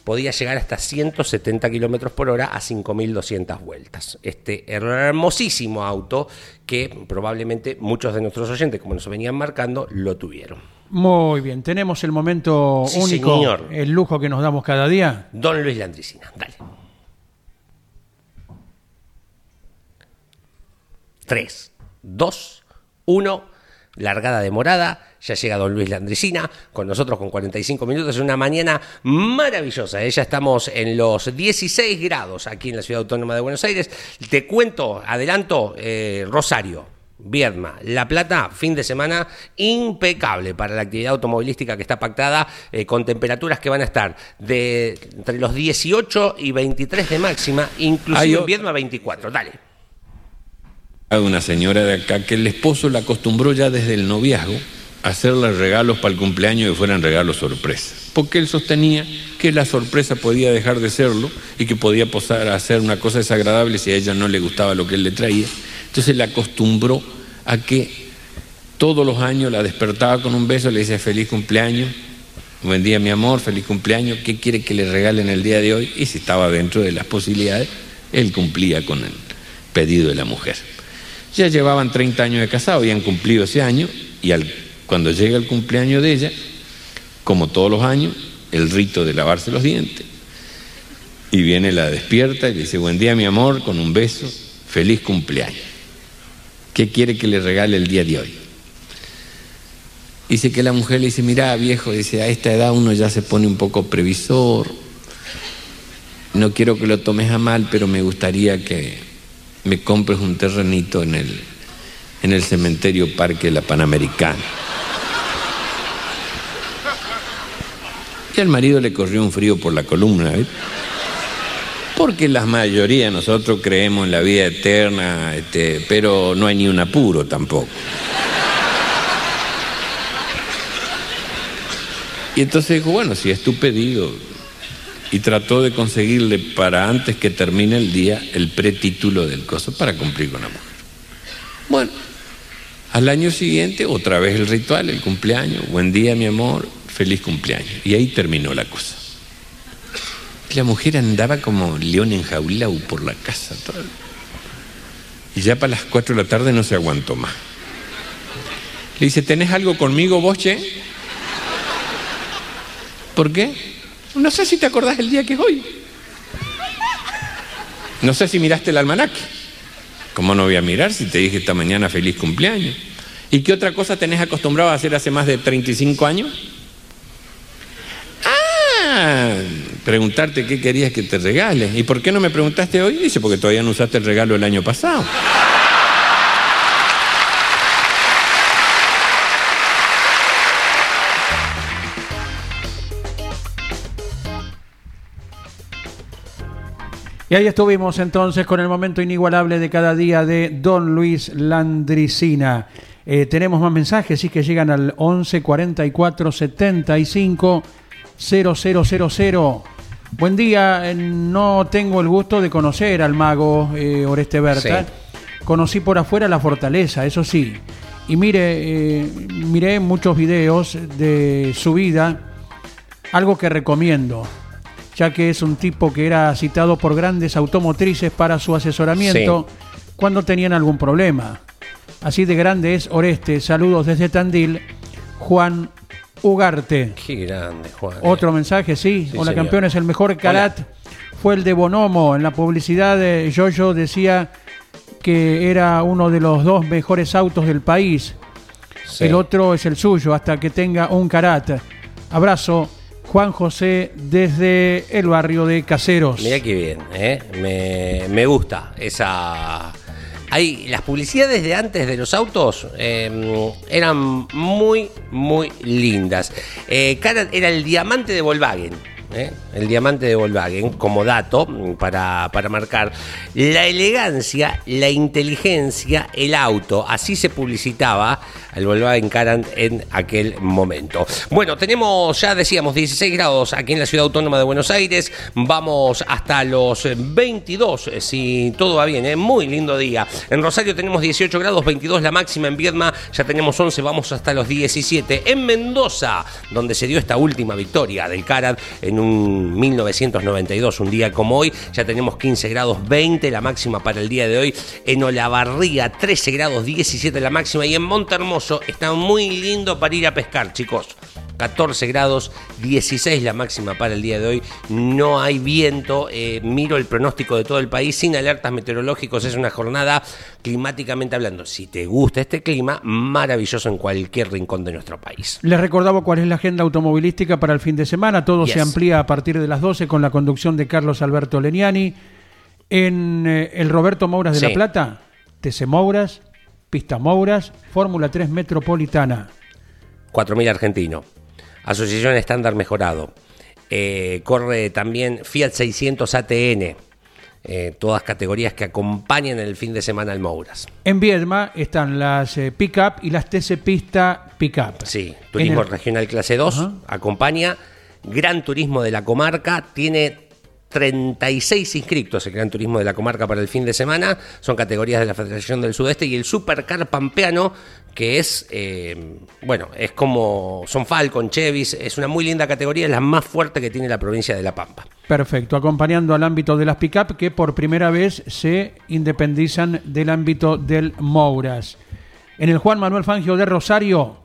podía llegar hasta 170 kilómetros por hora a 5.200 vueltas. Este hermosísimo auto que probablemente muchos de nuestros oyentes, como nos venían marcando, lo tuvieron. Muy bien, tenemos el momento Sí, único, señor. el lujo que nos damos cada día. Don Luis Landricina, dale. 3, 2, 1, largada demorada. Ya llega don Luis Landricina con nosotros con 45 minutos. Es una mañana maravillosa. ¿eh? Ya estamos en los 16 grados aquí en la Ciudad Autónoma de Buenos Aires. Te cuento, adelanto, eh, Rosario. Viedma, La Plata, fin de semana impecable para la actividad automovilística que está pactada eh, con temperaturas que van a estar de entre los 18 y 23 de máxima, inclusive en Viedma 24. Dale. Hay una señora de acá que el esposo la acostumbró ya desde el noviazgo a hacerle regalos para el cumpleaños que fueran regalos sorpresa. Porque él sostenía que la sorpresa podía dejar de serlo y que podía posar a hacer una cosa desagradable si a ella no le gustaba lo que él le traía. Entonces la acostumbró a que todos los años la despertaba con un beso, le decía feliz cumpleaños, buen día mi amor, feliz cumpleaños, ¿qué quiere que le regalen el día de hoy? Y si estaba dentro de las posibilidades, él cumplía con el pedido de la mujer. Ya llevaban 30 años de casado, habían cumplido ese año, y cuando llega el cumpleaños de ella, como todos los años, el rito de lavarse los dientes, y viene la despierta y le dice, buen día mi amor, con un beso, feliz cumpleaños. ¿Qué quiere que le regale el día de hoy? Dice que la mujer le dice, mira viejo, dice, a esta edad uno ya se pone un poco previsor, no quiero que lo tomes a mal, pero me gustaría que me compres un terrenito en el, en el cementerio Parque La Panamericana. Y al marido le corrió un frío por la columna, ¿ves? Porque la mayoría de nosotros creemos en la vida eterna, este, pero no hay ni un apuro tampoco. Y entonces dijo, bueno, si es tu pedido, y trató de conseguirle para antes que termine el día el pretítulo del coso para cumplir con la mujer. Bueno, al año siguiente otra vez el ritual, el cumpleaños, buen día mi amor, feliz cumpleaños. Y ahí terminó la cosa. La mujer andaba como león enjaulado por la casa. Y ya para las cuatro de la tarde no se aguantó más. Le dice, ¿tenés algo conmigo vos, che? ¿Por qué? No sé si te acordás el día que es hoy. No sé si miraste el almanaque. ¿Cómo no voy a mirar si te dije esta mañana feliz cumpleaños? ¿Y qué otra cosa tenés acostumbrado a hacer hace más de 35 años? Preguntarte qué querías que te regale. ¿Y por qué no me preguntaste hoy? Dice, porque todavía no usaste el regalo el año pasado. Y ahí estuvimos entonces con el momento inigualable de cada día de Don Luis Landricina. Eh, tenemos más mensajes, sí que llegan al 11 44 75 0000. Buen día, eh, no tengo el gusto de conocer al mago eh, Oreste Berta. Sí. Conocí por afuera la fortaleza, eso sí. Y mire, eh, miré muchos videos de su vida, algo que recomiendo, ya que es un tipo que era citado por grandes automotrices para su asesoramiento cuando tenían algún problema. Así de grande es Oreste. Saludos desde Tandil. Juan Ugarte. Qué grande, Juan. Otro mensaje, sí. Sí, Hola señor. campeones, el mejor karat fue el de Bonomo. En la publicidad de Yoyo decía que era uno de los dos mejores autos del país. Sí. El otro es el suyo, hasta que tenga un karat. Abrazo, Juan José, desde el barrio de Caseros. Mirá qué bien, ¿eh? me, me gusta esa... Hay, las publicidades de antes de los autos eh, eran muy, muy lindas. Eh, era el diamante de Volkswagen. ¿eh? El diamante de Volkswagen, como dato para, para marcar la elegancia, la inteligencia, el auto. Así se publicitaba al Volkswagen Karat en aquel momento. Bueno, tenemos, ya decíamos, 16 grados aquí en la ciudad autónoma de Buenos Aires. Vamos hasta los eh, 22, eh, si todo va bien, ¿eh? muy lindo día. En Rosario tenemos 18 grados, 22 la máxima. En Viedma ya tenemos 11, vamos hasta los 17. En Mendoza, donde se dio esta última victoria del Karat en un 1992, un día como hoy, ya tenemos 15 grados, 20 la máxima para el día de hoy. En Olavarría, 13 grados, 17 la máxima. Y en Montermoso está muy lindo para ir a pescar, chicos. 14 grados, 16 la máxima para el día de hoy. No hay viento. eh, miro el pronóstico de todo el país sin alertas meteorológicos. Es una jornada climáticamente hablando. Si te gusta este clima, maravilloso en cualquier rincón de nuestro país. Les recordaba cuál es la agenda automovilística para el fin de semana. Todo Yes. se amplía a partir de las 12 con la conducción de Carlos Alberto Leniani. En eh, el Roberto Mouras de Sí. La Plata, TC Mouras, Pista Mouras, Fórmula 3 Metropolitana. 4000 argentino. Asociación estándar mejorado. Eh, corre también Fiat 600 ATN. Eh, todas categorías que acompañan el fin de semana al Mouras. En Viedma están las eh, Pickup y las TC Pista Pickup. Sí, Turismo el- Regional Clase 2 Ajá. acompaña. Gran Turismo de la Comarca tiene 36 inscriptos el Gran Turismo de la Comarca para el fin de semana. Son categorías de la Federación del Sudeste y el Supercar Pampeano, que es, eh, bueno, es como, son Falcon, Chevys, es una muy linda categoría, es la más fuerte que tiene la provincia de La Pampa. Perfecto, acompañando al ámbito de las Pickup que por primera vez se independizan del ámbito del Mouras. En el Juan Manuel Fangio de Rosario,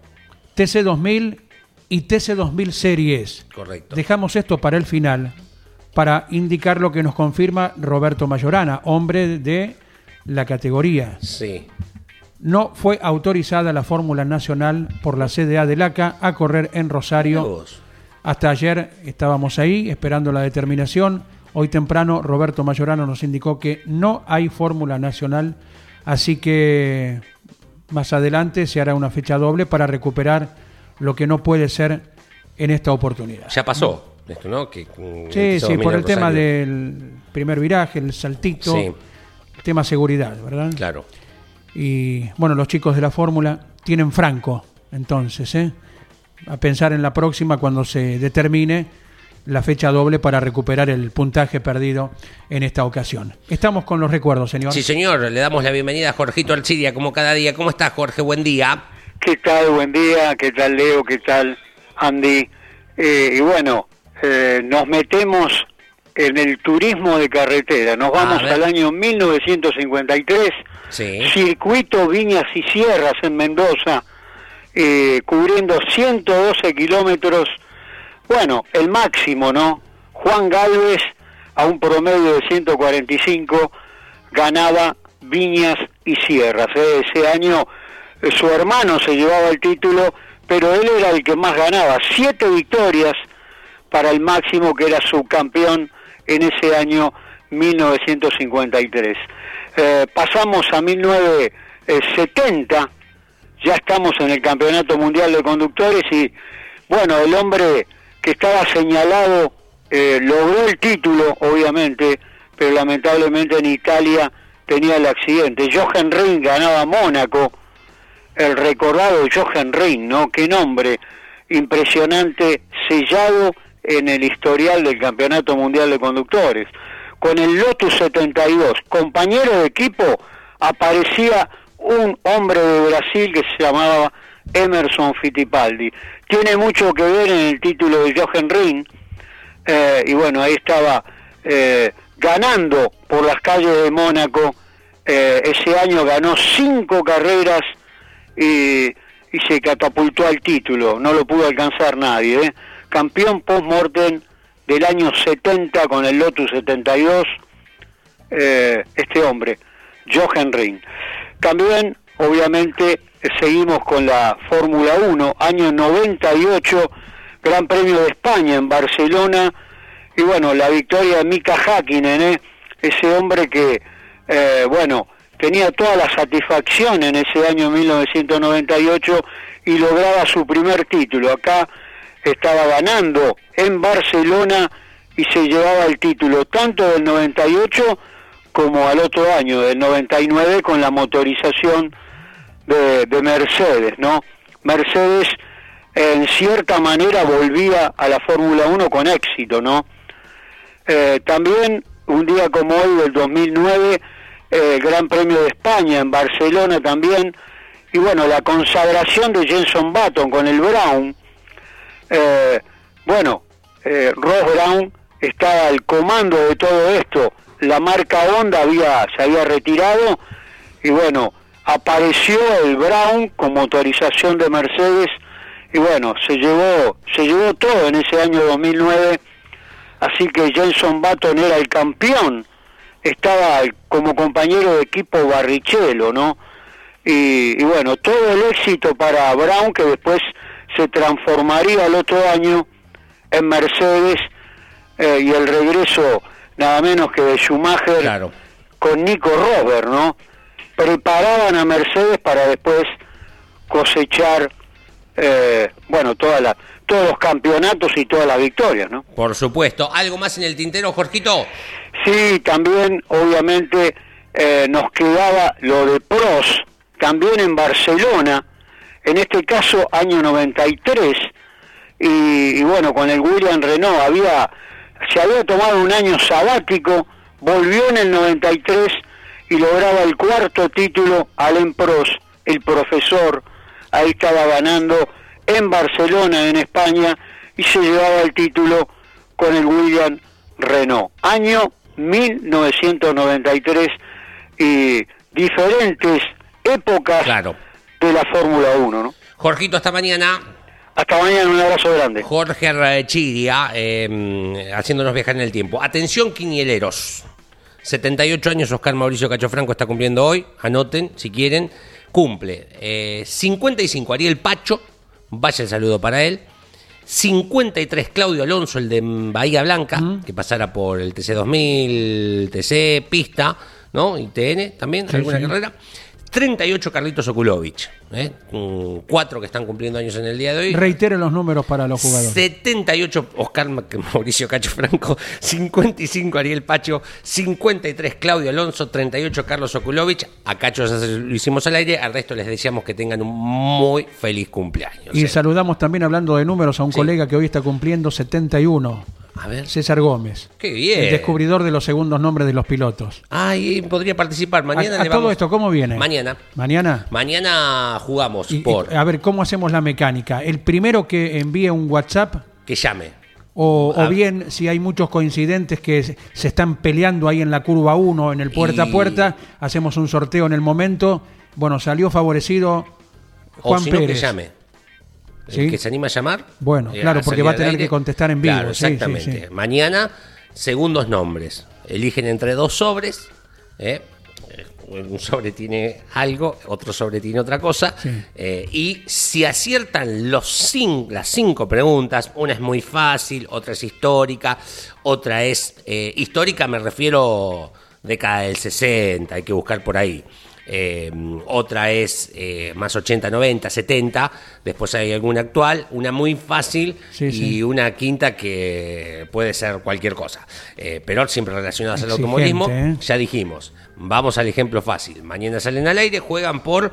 TC 2000 y TC 2000 series. Correcto. Dejamos esto para el final, para indicar lo que nos confirma Roberto Mayorana, hombre de la categoría. Sí, No fue autorizada la Fórmula Nacional por la CDA del ACA a correr en Rosario. Hasta ayer estábamos ahí esperando la determinación. Hoy temprano Roberto Mayorano nos indicó que no hay Fórmula Nacional, así que más adelante se hará una fecha doble para recuperar lo que no puede ser en esta oportunidad. ya pasó esto, ¿no? Que, Sí, sí, por el tema del primer viraje, el saltito, Sí. tema seguridad, ¿verdad? Claro. Y bueno, los chicos de la fórmula tienen franco, entonces, ¿eh? a pensar en la próxima cuando se determine la fecha doble para recuperar el puntaje perdido en esta ocasión. Estamos con los recuerdos, señor. Sí, señor, le damos la bienvenida a Jorgito Archiria, como cada día. ¿Cómo estás, Jorge? Buen día. ¿Qué tal? Buen día. ¿Qué tal, Leo? ¿Qué tal, Andy? Eh, y bueno, eh, nos metemos en el turismo de carretera. Nos vamos al año 1953. Sí. Circuito Viñas y Sierras en Mendoza, eh, cubriendo 112 kilómetros. Bueno, el máximo, ¿no? Juan Galvez, a un promedio de 145, ganaba Viñas y Sierras. ¿eh? Ese año su hermano se llevaba el título, pero él era el que más ganaba. Siete victorias para el máximo que era subcampeón en ese año 1953. Eh, pasamos a 1970, ya estamos en el Campeonato Mundial de Conductores y bueno, el hombre que estaba señalado eh, logró el título, obviamente, pero lamentablemente en Italia tenía el accidente. Jochen Ring ganaba Mónaco, el recordado Jochen Ring, ¿no? Qué nombre impresionante, sellado en el historial del Campeonato Mundial de Conductores. Con el Lotus 72, compañero de equipo, aparecía un hombre de Brasil que se llamaba Emerson Fittipaldi. Tiene mucho que ver en el título de Jochen Ring, eh, y bueno, ahí estaba eh, ganando por las calles de Mónaco eh, ese año ganó cinco carreras y, y se catapultó al título, no lo pudo alcanzar nadie. ¿eh? Campeón post-mortem del año 70 con el Lotus 72, eh, este hombre, Jochen Ring. También, obviamente, seguimos con la Fórmula 1, año 98, Gran Premio de España en Barcelona, y bueno, la victoria de Mika Hakkinen, ¿eh? ese hombre que, eh, bueno, tenía toda la satisfacción en ese año 1998 y lograba su primer título. Acá estaba ganando en Barcelona y se llevaba el título tanto del 98 como al otro año, del 99, con la motorización de, de Mercedes, ¿no? Mercedes en cierta manera volvía a la Fórmula 1 con éxito, ¿no? Eh, también un día como hoy del 2009, eh, Gran Premio de España en Barcelona también, y bueno, la consagración de Jenson Button con el Brown, eh, bueno, eh, Ross Brown estaba al comando de todo esto, la marca Honda había, se había retirado, y bueno, apareció el Brown con motorización de Mercedes, y bueno, se llevó, se llevó todo en ese año 2009 así que Jenson Button era el campeón, estaba como compañero de equipo Barrichello, ¿no? Y, y, bueno, todo el éxito para Brown, que después se transformaría el otro año en Mercedes, eh, y el regreso nada menos que de Schumacher Claro. con Nico Rosberg, ¿no? Preparaban a Mercedes para después cosechar, eh, bueno, toda la, todos los campeonatos y todas las victorias, ¿no? Por supuesto. ¿Algo más en el tintero, Jorgito? Sí, también obviamente eh, nos quedaba lo de Pros, también en Barcelona, en este caso año 93, y, y bueno, con el William Renault había, se había tomado un año sabático, volvió en el 93 y lograba el cuarto título Alain Pros, el profesor, ahí estaba ganando en Barcelona, en España, y se llevaba el título con el William Renault. Año 1993 y diferentes épocas Claro. de la Fórmula 1, ¿no? Jorgito, hasta mañana. Hasta mañana, un abrazo grande. Jorge Rechiria, eh, haciéndonos viajar en el tiempo. Atención, quinieleros. 78 años Oscar Mauricio Cacho Franco está cumpliendo hoy. Anoten, si quieren. Cumple. Eh, 55 Ariel Pacho. Vaya el saludo para él. 53 Claudio Alonso, el de Bahía Blanca, que pasara por el TC2000, TC, Pista, ¿no? Y TN también, Sí, alguna sí. carrera. 38 Carlitos Okulovich. ¿Eh? Cuatro que están cumpliendo años en el día de hoy. Reitere los números para los jugadores. 78 Oscar Ma- Mauricio Cacho Franco, 55 Ariel Pacho, 53 Claudio Alonso, 38 Carlos Okulovich. A Cacho lo hicimos al aire, al resto les deseamos que tengan un muy feliz cumpleaños. Y ¿eh? saludamos también, hablando de números, a un Sí. colega que hoy está cumpliendo 71, A ver. César Gómez. Qué bien. El descubridor de los segundos nombres de los pilotos. Ay, podría participar. Mañana a, a le todo esto, ¿cómo viene? Mañana. Mañana. Mañana jugamos Y- por a ver, ¿cómo hacemos la mecánica? El primero que envíe un WhatsApp que llame. o, o bien si hay muchos coincidentes que se- están peleando ahí en la curva 1, en el puerta a puerta, hacemos un sorteo en el momento. Bueno, salió favorecido O Juan si no, que Pérez. llame. El que se anima a llamar. Bueno, eh, claro, porque va a tener que contestar en vivo, Claro, sí, exactamente. sí. Mañana, segundos nombres. Eligen entre dos sobres. ¿eh? Un sobre tiene algo, otro sobre tiene otra cosa. Sí. Eh, y si aciertan los cin- las cinco preguntas, una es muy fácil, otra es histórica, otra es eh, histórica, me refiero década del 60, hay que buscar por ahí. Eh, otra es eh, más 80, 90, 70. Después hay alguna actual, una muy fácil Sí, y sí. una quinta que puede ser cualquier cosa. Eh, pero siempre relacionadas al Exigente, automovilismo. ¿eh? Ya dijimos, vamos al ejemplo fácil. Mañana salen al aire, juegan por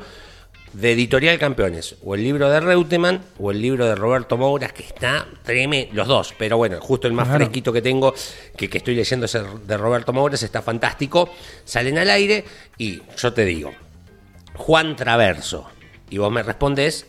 de Editorial Campeones, o el libro de Reutemann, o el libro de Roberto Mouras, que está tremendo, los dos, pero bueno, justo el más Claro. fresquito que tengo, que, que estoy leyendo es el de Roberto Mouras, está fantástico. Salen al aire y yo te digo, Juan Traverso, y vos me respondés,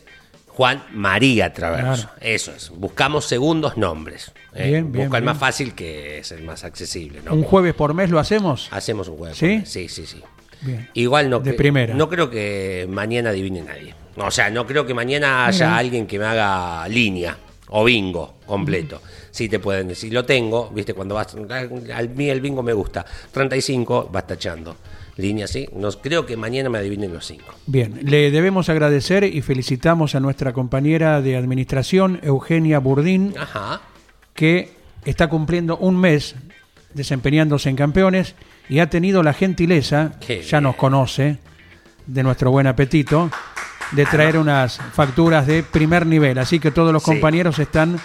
Juan María Traverso. Claro. Eso es, buscamos segundos nombres. ¿eh? Bien, bien, Busca el bien. más fácil que es el más accesible. ¿no? un jueves por mes lo hacemos. Hacemos un juego. ¿Sí? Sí, sí, sí. Bien. Igual no, De primera. no creo que mañana adivine nadie. O sea, no creo que mañana haya Mira. alguien que me haga línea o bingo completo. Sí te pueden decir, lo tengo, viste, cuando vas, al mí el bingo me gusta, 35 vas tachando. Línea, sí. No, creo que mañana me adivinen los cinco. Bien, le debemos agradecer y felicitamos a nuestra compañera de administración, Eugenia Burdín, Ajá. que está cumpliendo un mes desempeñándose en campeones y ha tenido la gentileza, Qué ya bien. nos conoce, de nuestro buen apetito, de traer unas facturas de primer nivel. Así que todos los Sí. compañeros están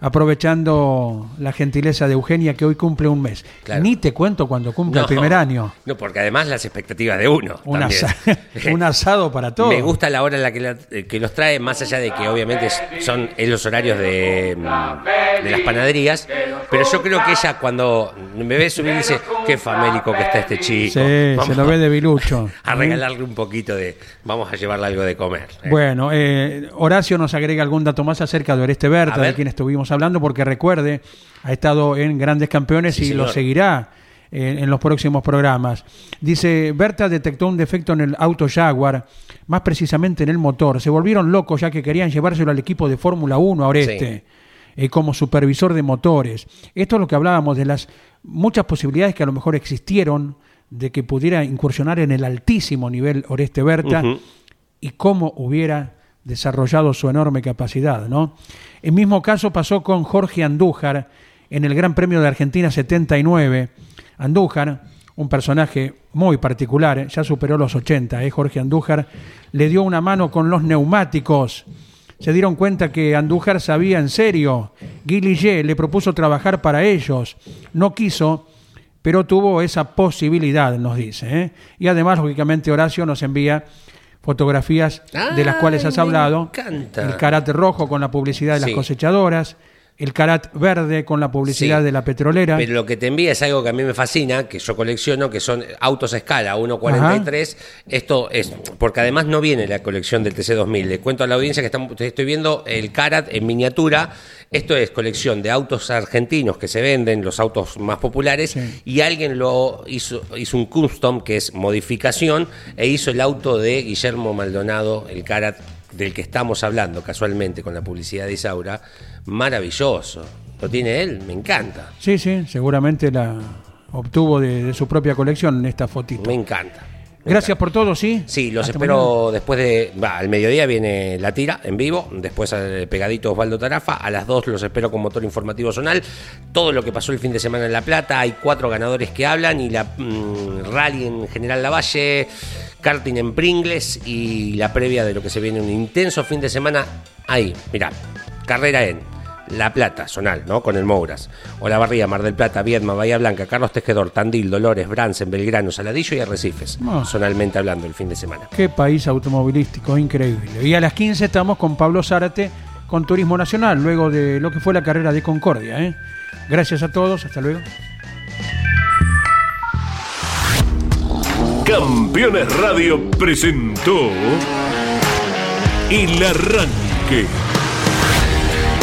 aprovechando la gentileza de Eugenia que hoy cumple un mes. Claro. Ni te cuento cuando cumple el primer año. No, porque además las expectativas de uno. Un, también. asa- un asado para todos. Me gusta la hora en la que, la- eh, que los trae, más allá de que obviamente son en los horarios de, mm, de las panaderías. Pero yo creo que ella cuando me ve subir dice, qué famélico que está este chico. Sí, se lo ve de bilucho. A regalarle un poquito de, vamos a llevarle algo de comer. ¿eh? Bueno, eh, Horacio nos agrega algún dato más acerca de Oreste Berta, de quien estuvimos hablando, porque recuerde, ha estado en grandes campeones Sí, y lo seguirá en los próximos programas. Dice, Berta detectó un defecto en el auto Jaguar, más precisamente en el motor. Se volvieron locos ya que querían llevárselo al equipo de Fórmula 1 a Oreste. eh, como supervisor de motores. Esto es lo que hablábamos de las muchas posibilidades que a lo mejor existieron de que pudiera incursionar en el altísimo nivel Oreste Berta y cómo hubiera desarrollado su enorme capacidad, ¿no? El mismo caso pasó con Jorge Andújar en el Gran Premio de Argentina 79. Andújar, un personaje muy particular, ya superó los 80, ¿eh? Jorge Andújar, le dio una mano con los neumáticos. Se dieron cuenta que Andújar sabía en serio. Guillier le propuso trabajar para ellos. No quiso, pero tuvo esa posibilidad, nos dice. ¿eh? Y además, lógicamente, Horacio nos envía fotografías de las cuales has hablado. encanta. El carat rojo con la publicidad de las cosechadoras, el carat verde con la publicidad Sí. de la petrolera. Pero lo que te envía es algo que a mí me fascina, que yo colecciono, que son autos a escala 1.43. Esto es, porque además no viene la colección del TC2000. Le cuento a la audiencia que estamos, estoy viendo el Carat en miniatura. Esto es colección de autos argentinos que se venden, los autos más populares, Sí. y alguien lo hizo, hizo un custom, que es modificación, e hizo el auto de Guillermo Maldonado, el Carat del que estamos hablando casualmente con la publicidad de Isaura. Maravilloso. Lo tiene él, me encanta. Sí, sí, seguramente la obtuvo de, de su propia colección en esta fotito. Me encanta. Gracias por todo, ¿sí? Sí, los Hasta espero después de. Va, al mediodía viene la tira en vivo, después eh, pegadito Osvaldo Tarafa. A las 2 los espero con motor informativo zonal. Todo lo que pasó el fin de semana en La Plata. Hay cuatro ganadores que hablan y la mm, rally en General Lavalle, karting en Pringles y la previa de lo que se viene un intenso fin de semana. Ahí, mirá, carrera en. La Plata, Zonal, ¿no? Con el Mouras. Olavarría, Mar del Plata, Viedma, Bahía Blanca, Carlos Tejedor, Tandil, Dolores, Bransen, Belgrano, Saladillo y Arrecifes. Zonalmente hablando el fin de semana. Qué país automovilístico, increíble. Y a las 15 estamos con Pablo Zárate con Turismo Nacional, luego de lo que fue la carrera de Concordia. ¿eh? Gracias a todos, hasta luego. Campeones Radio presentó El Arranque.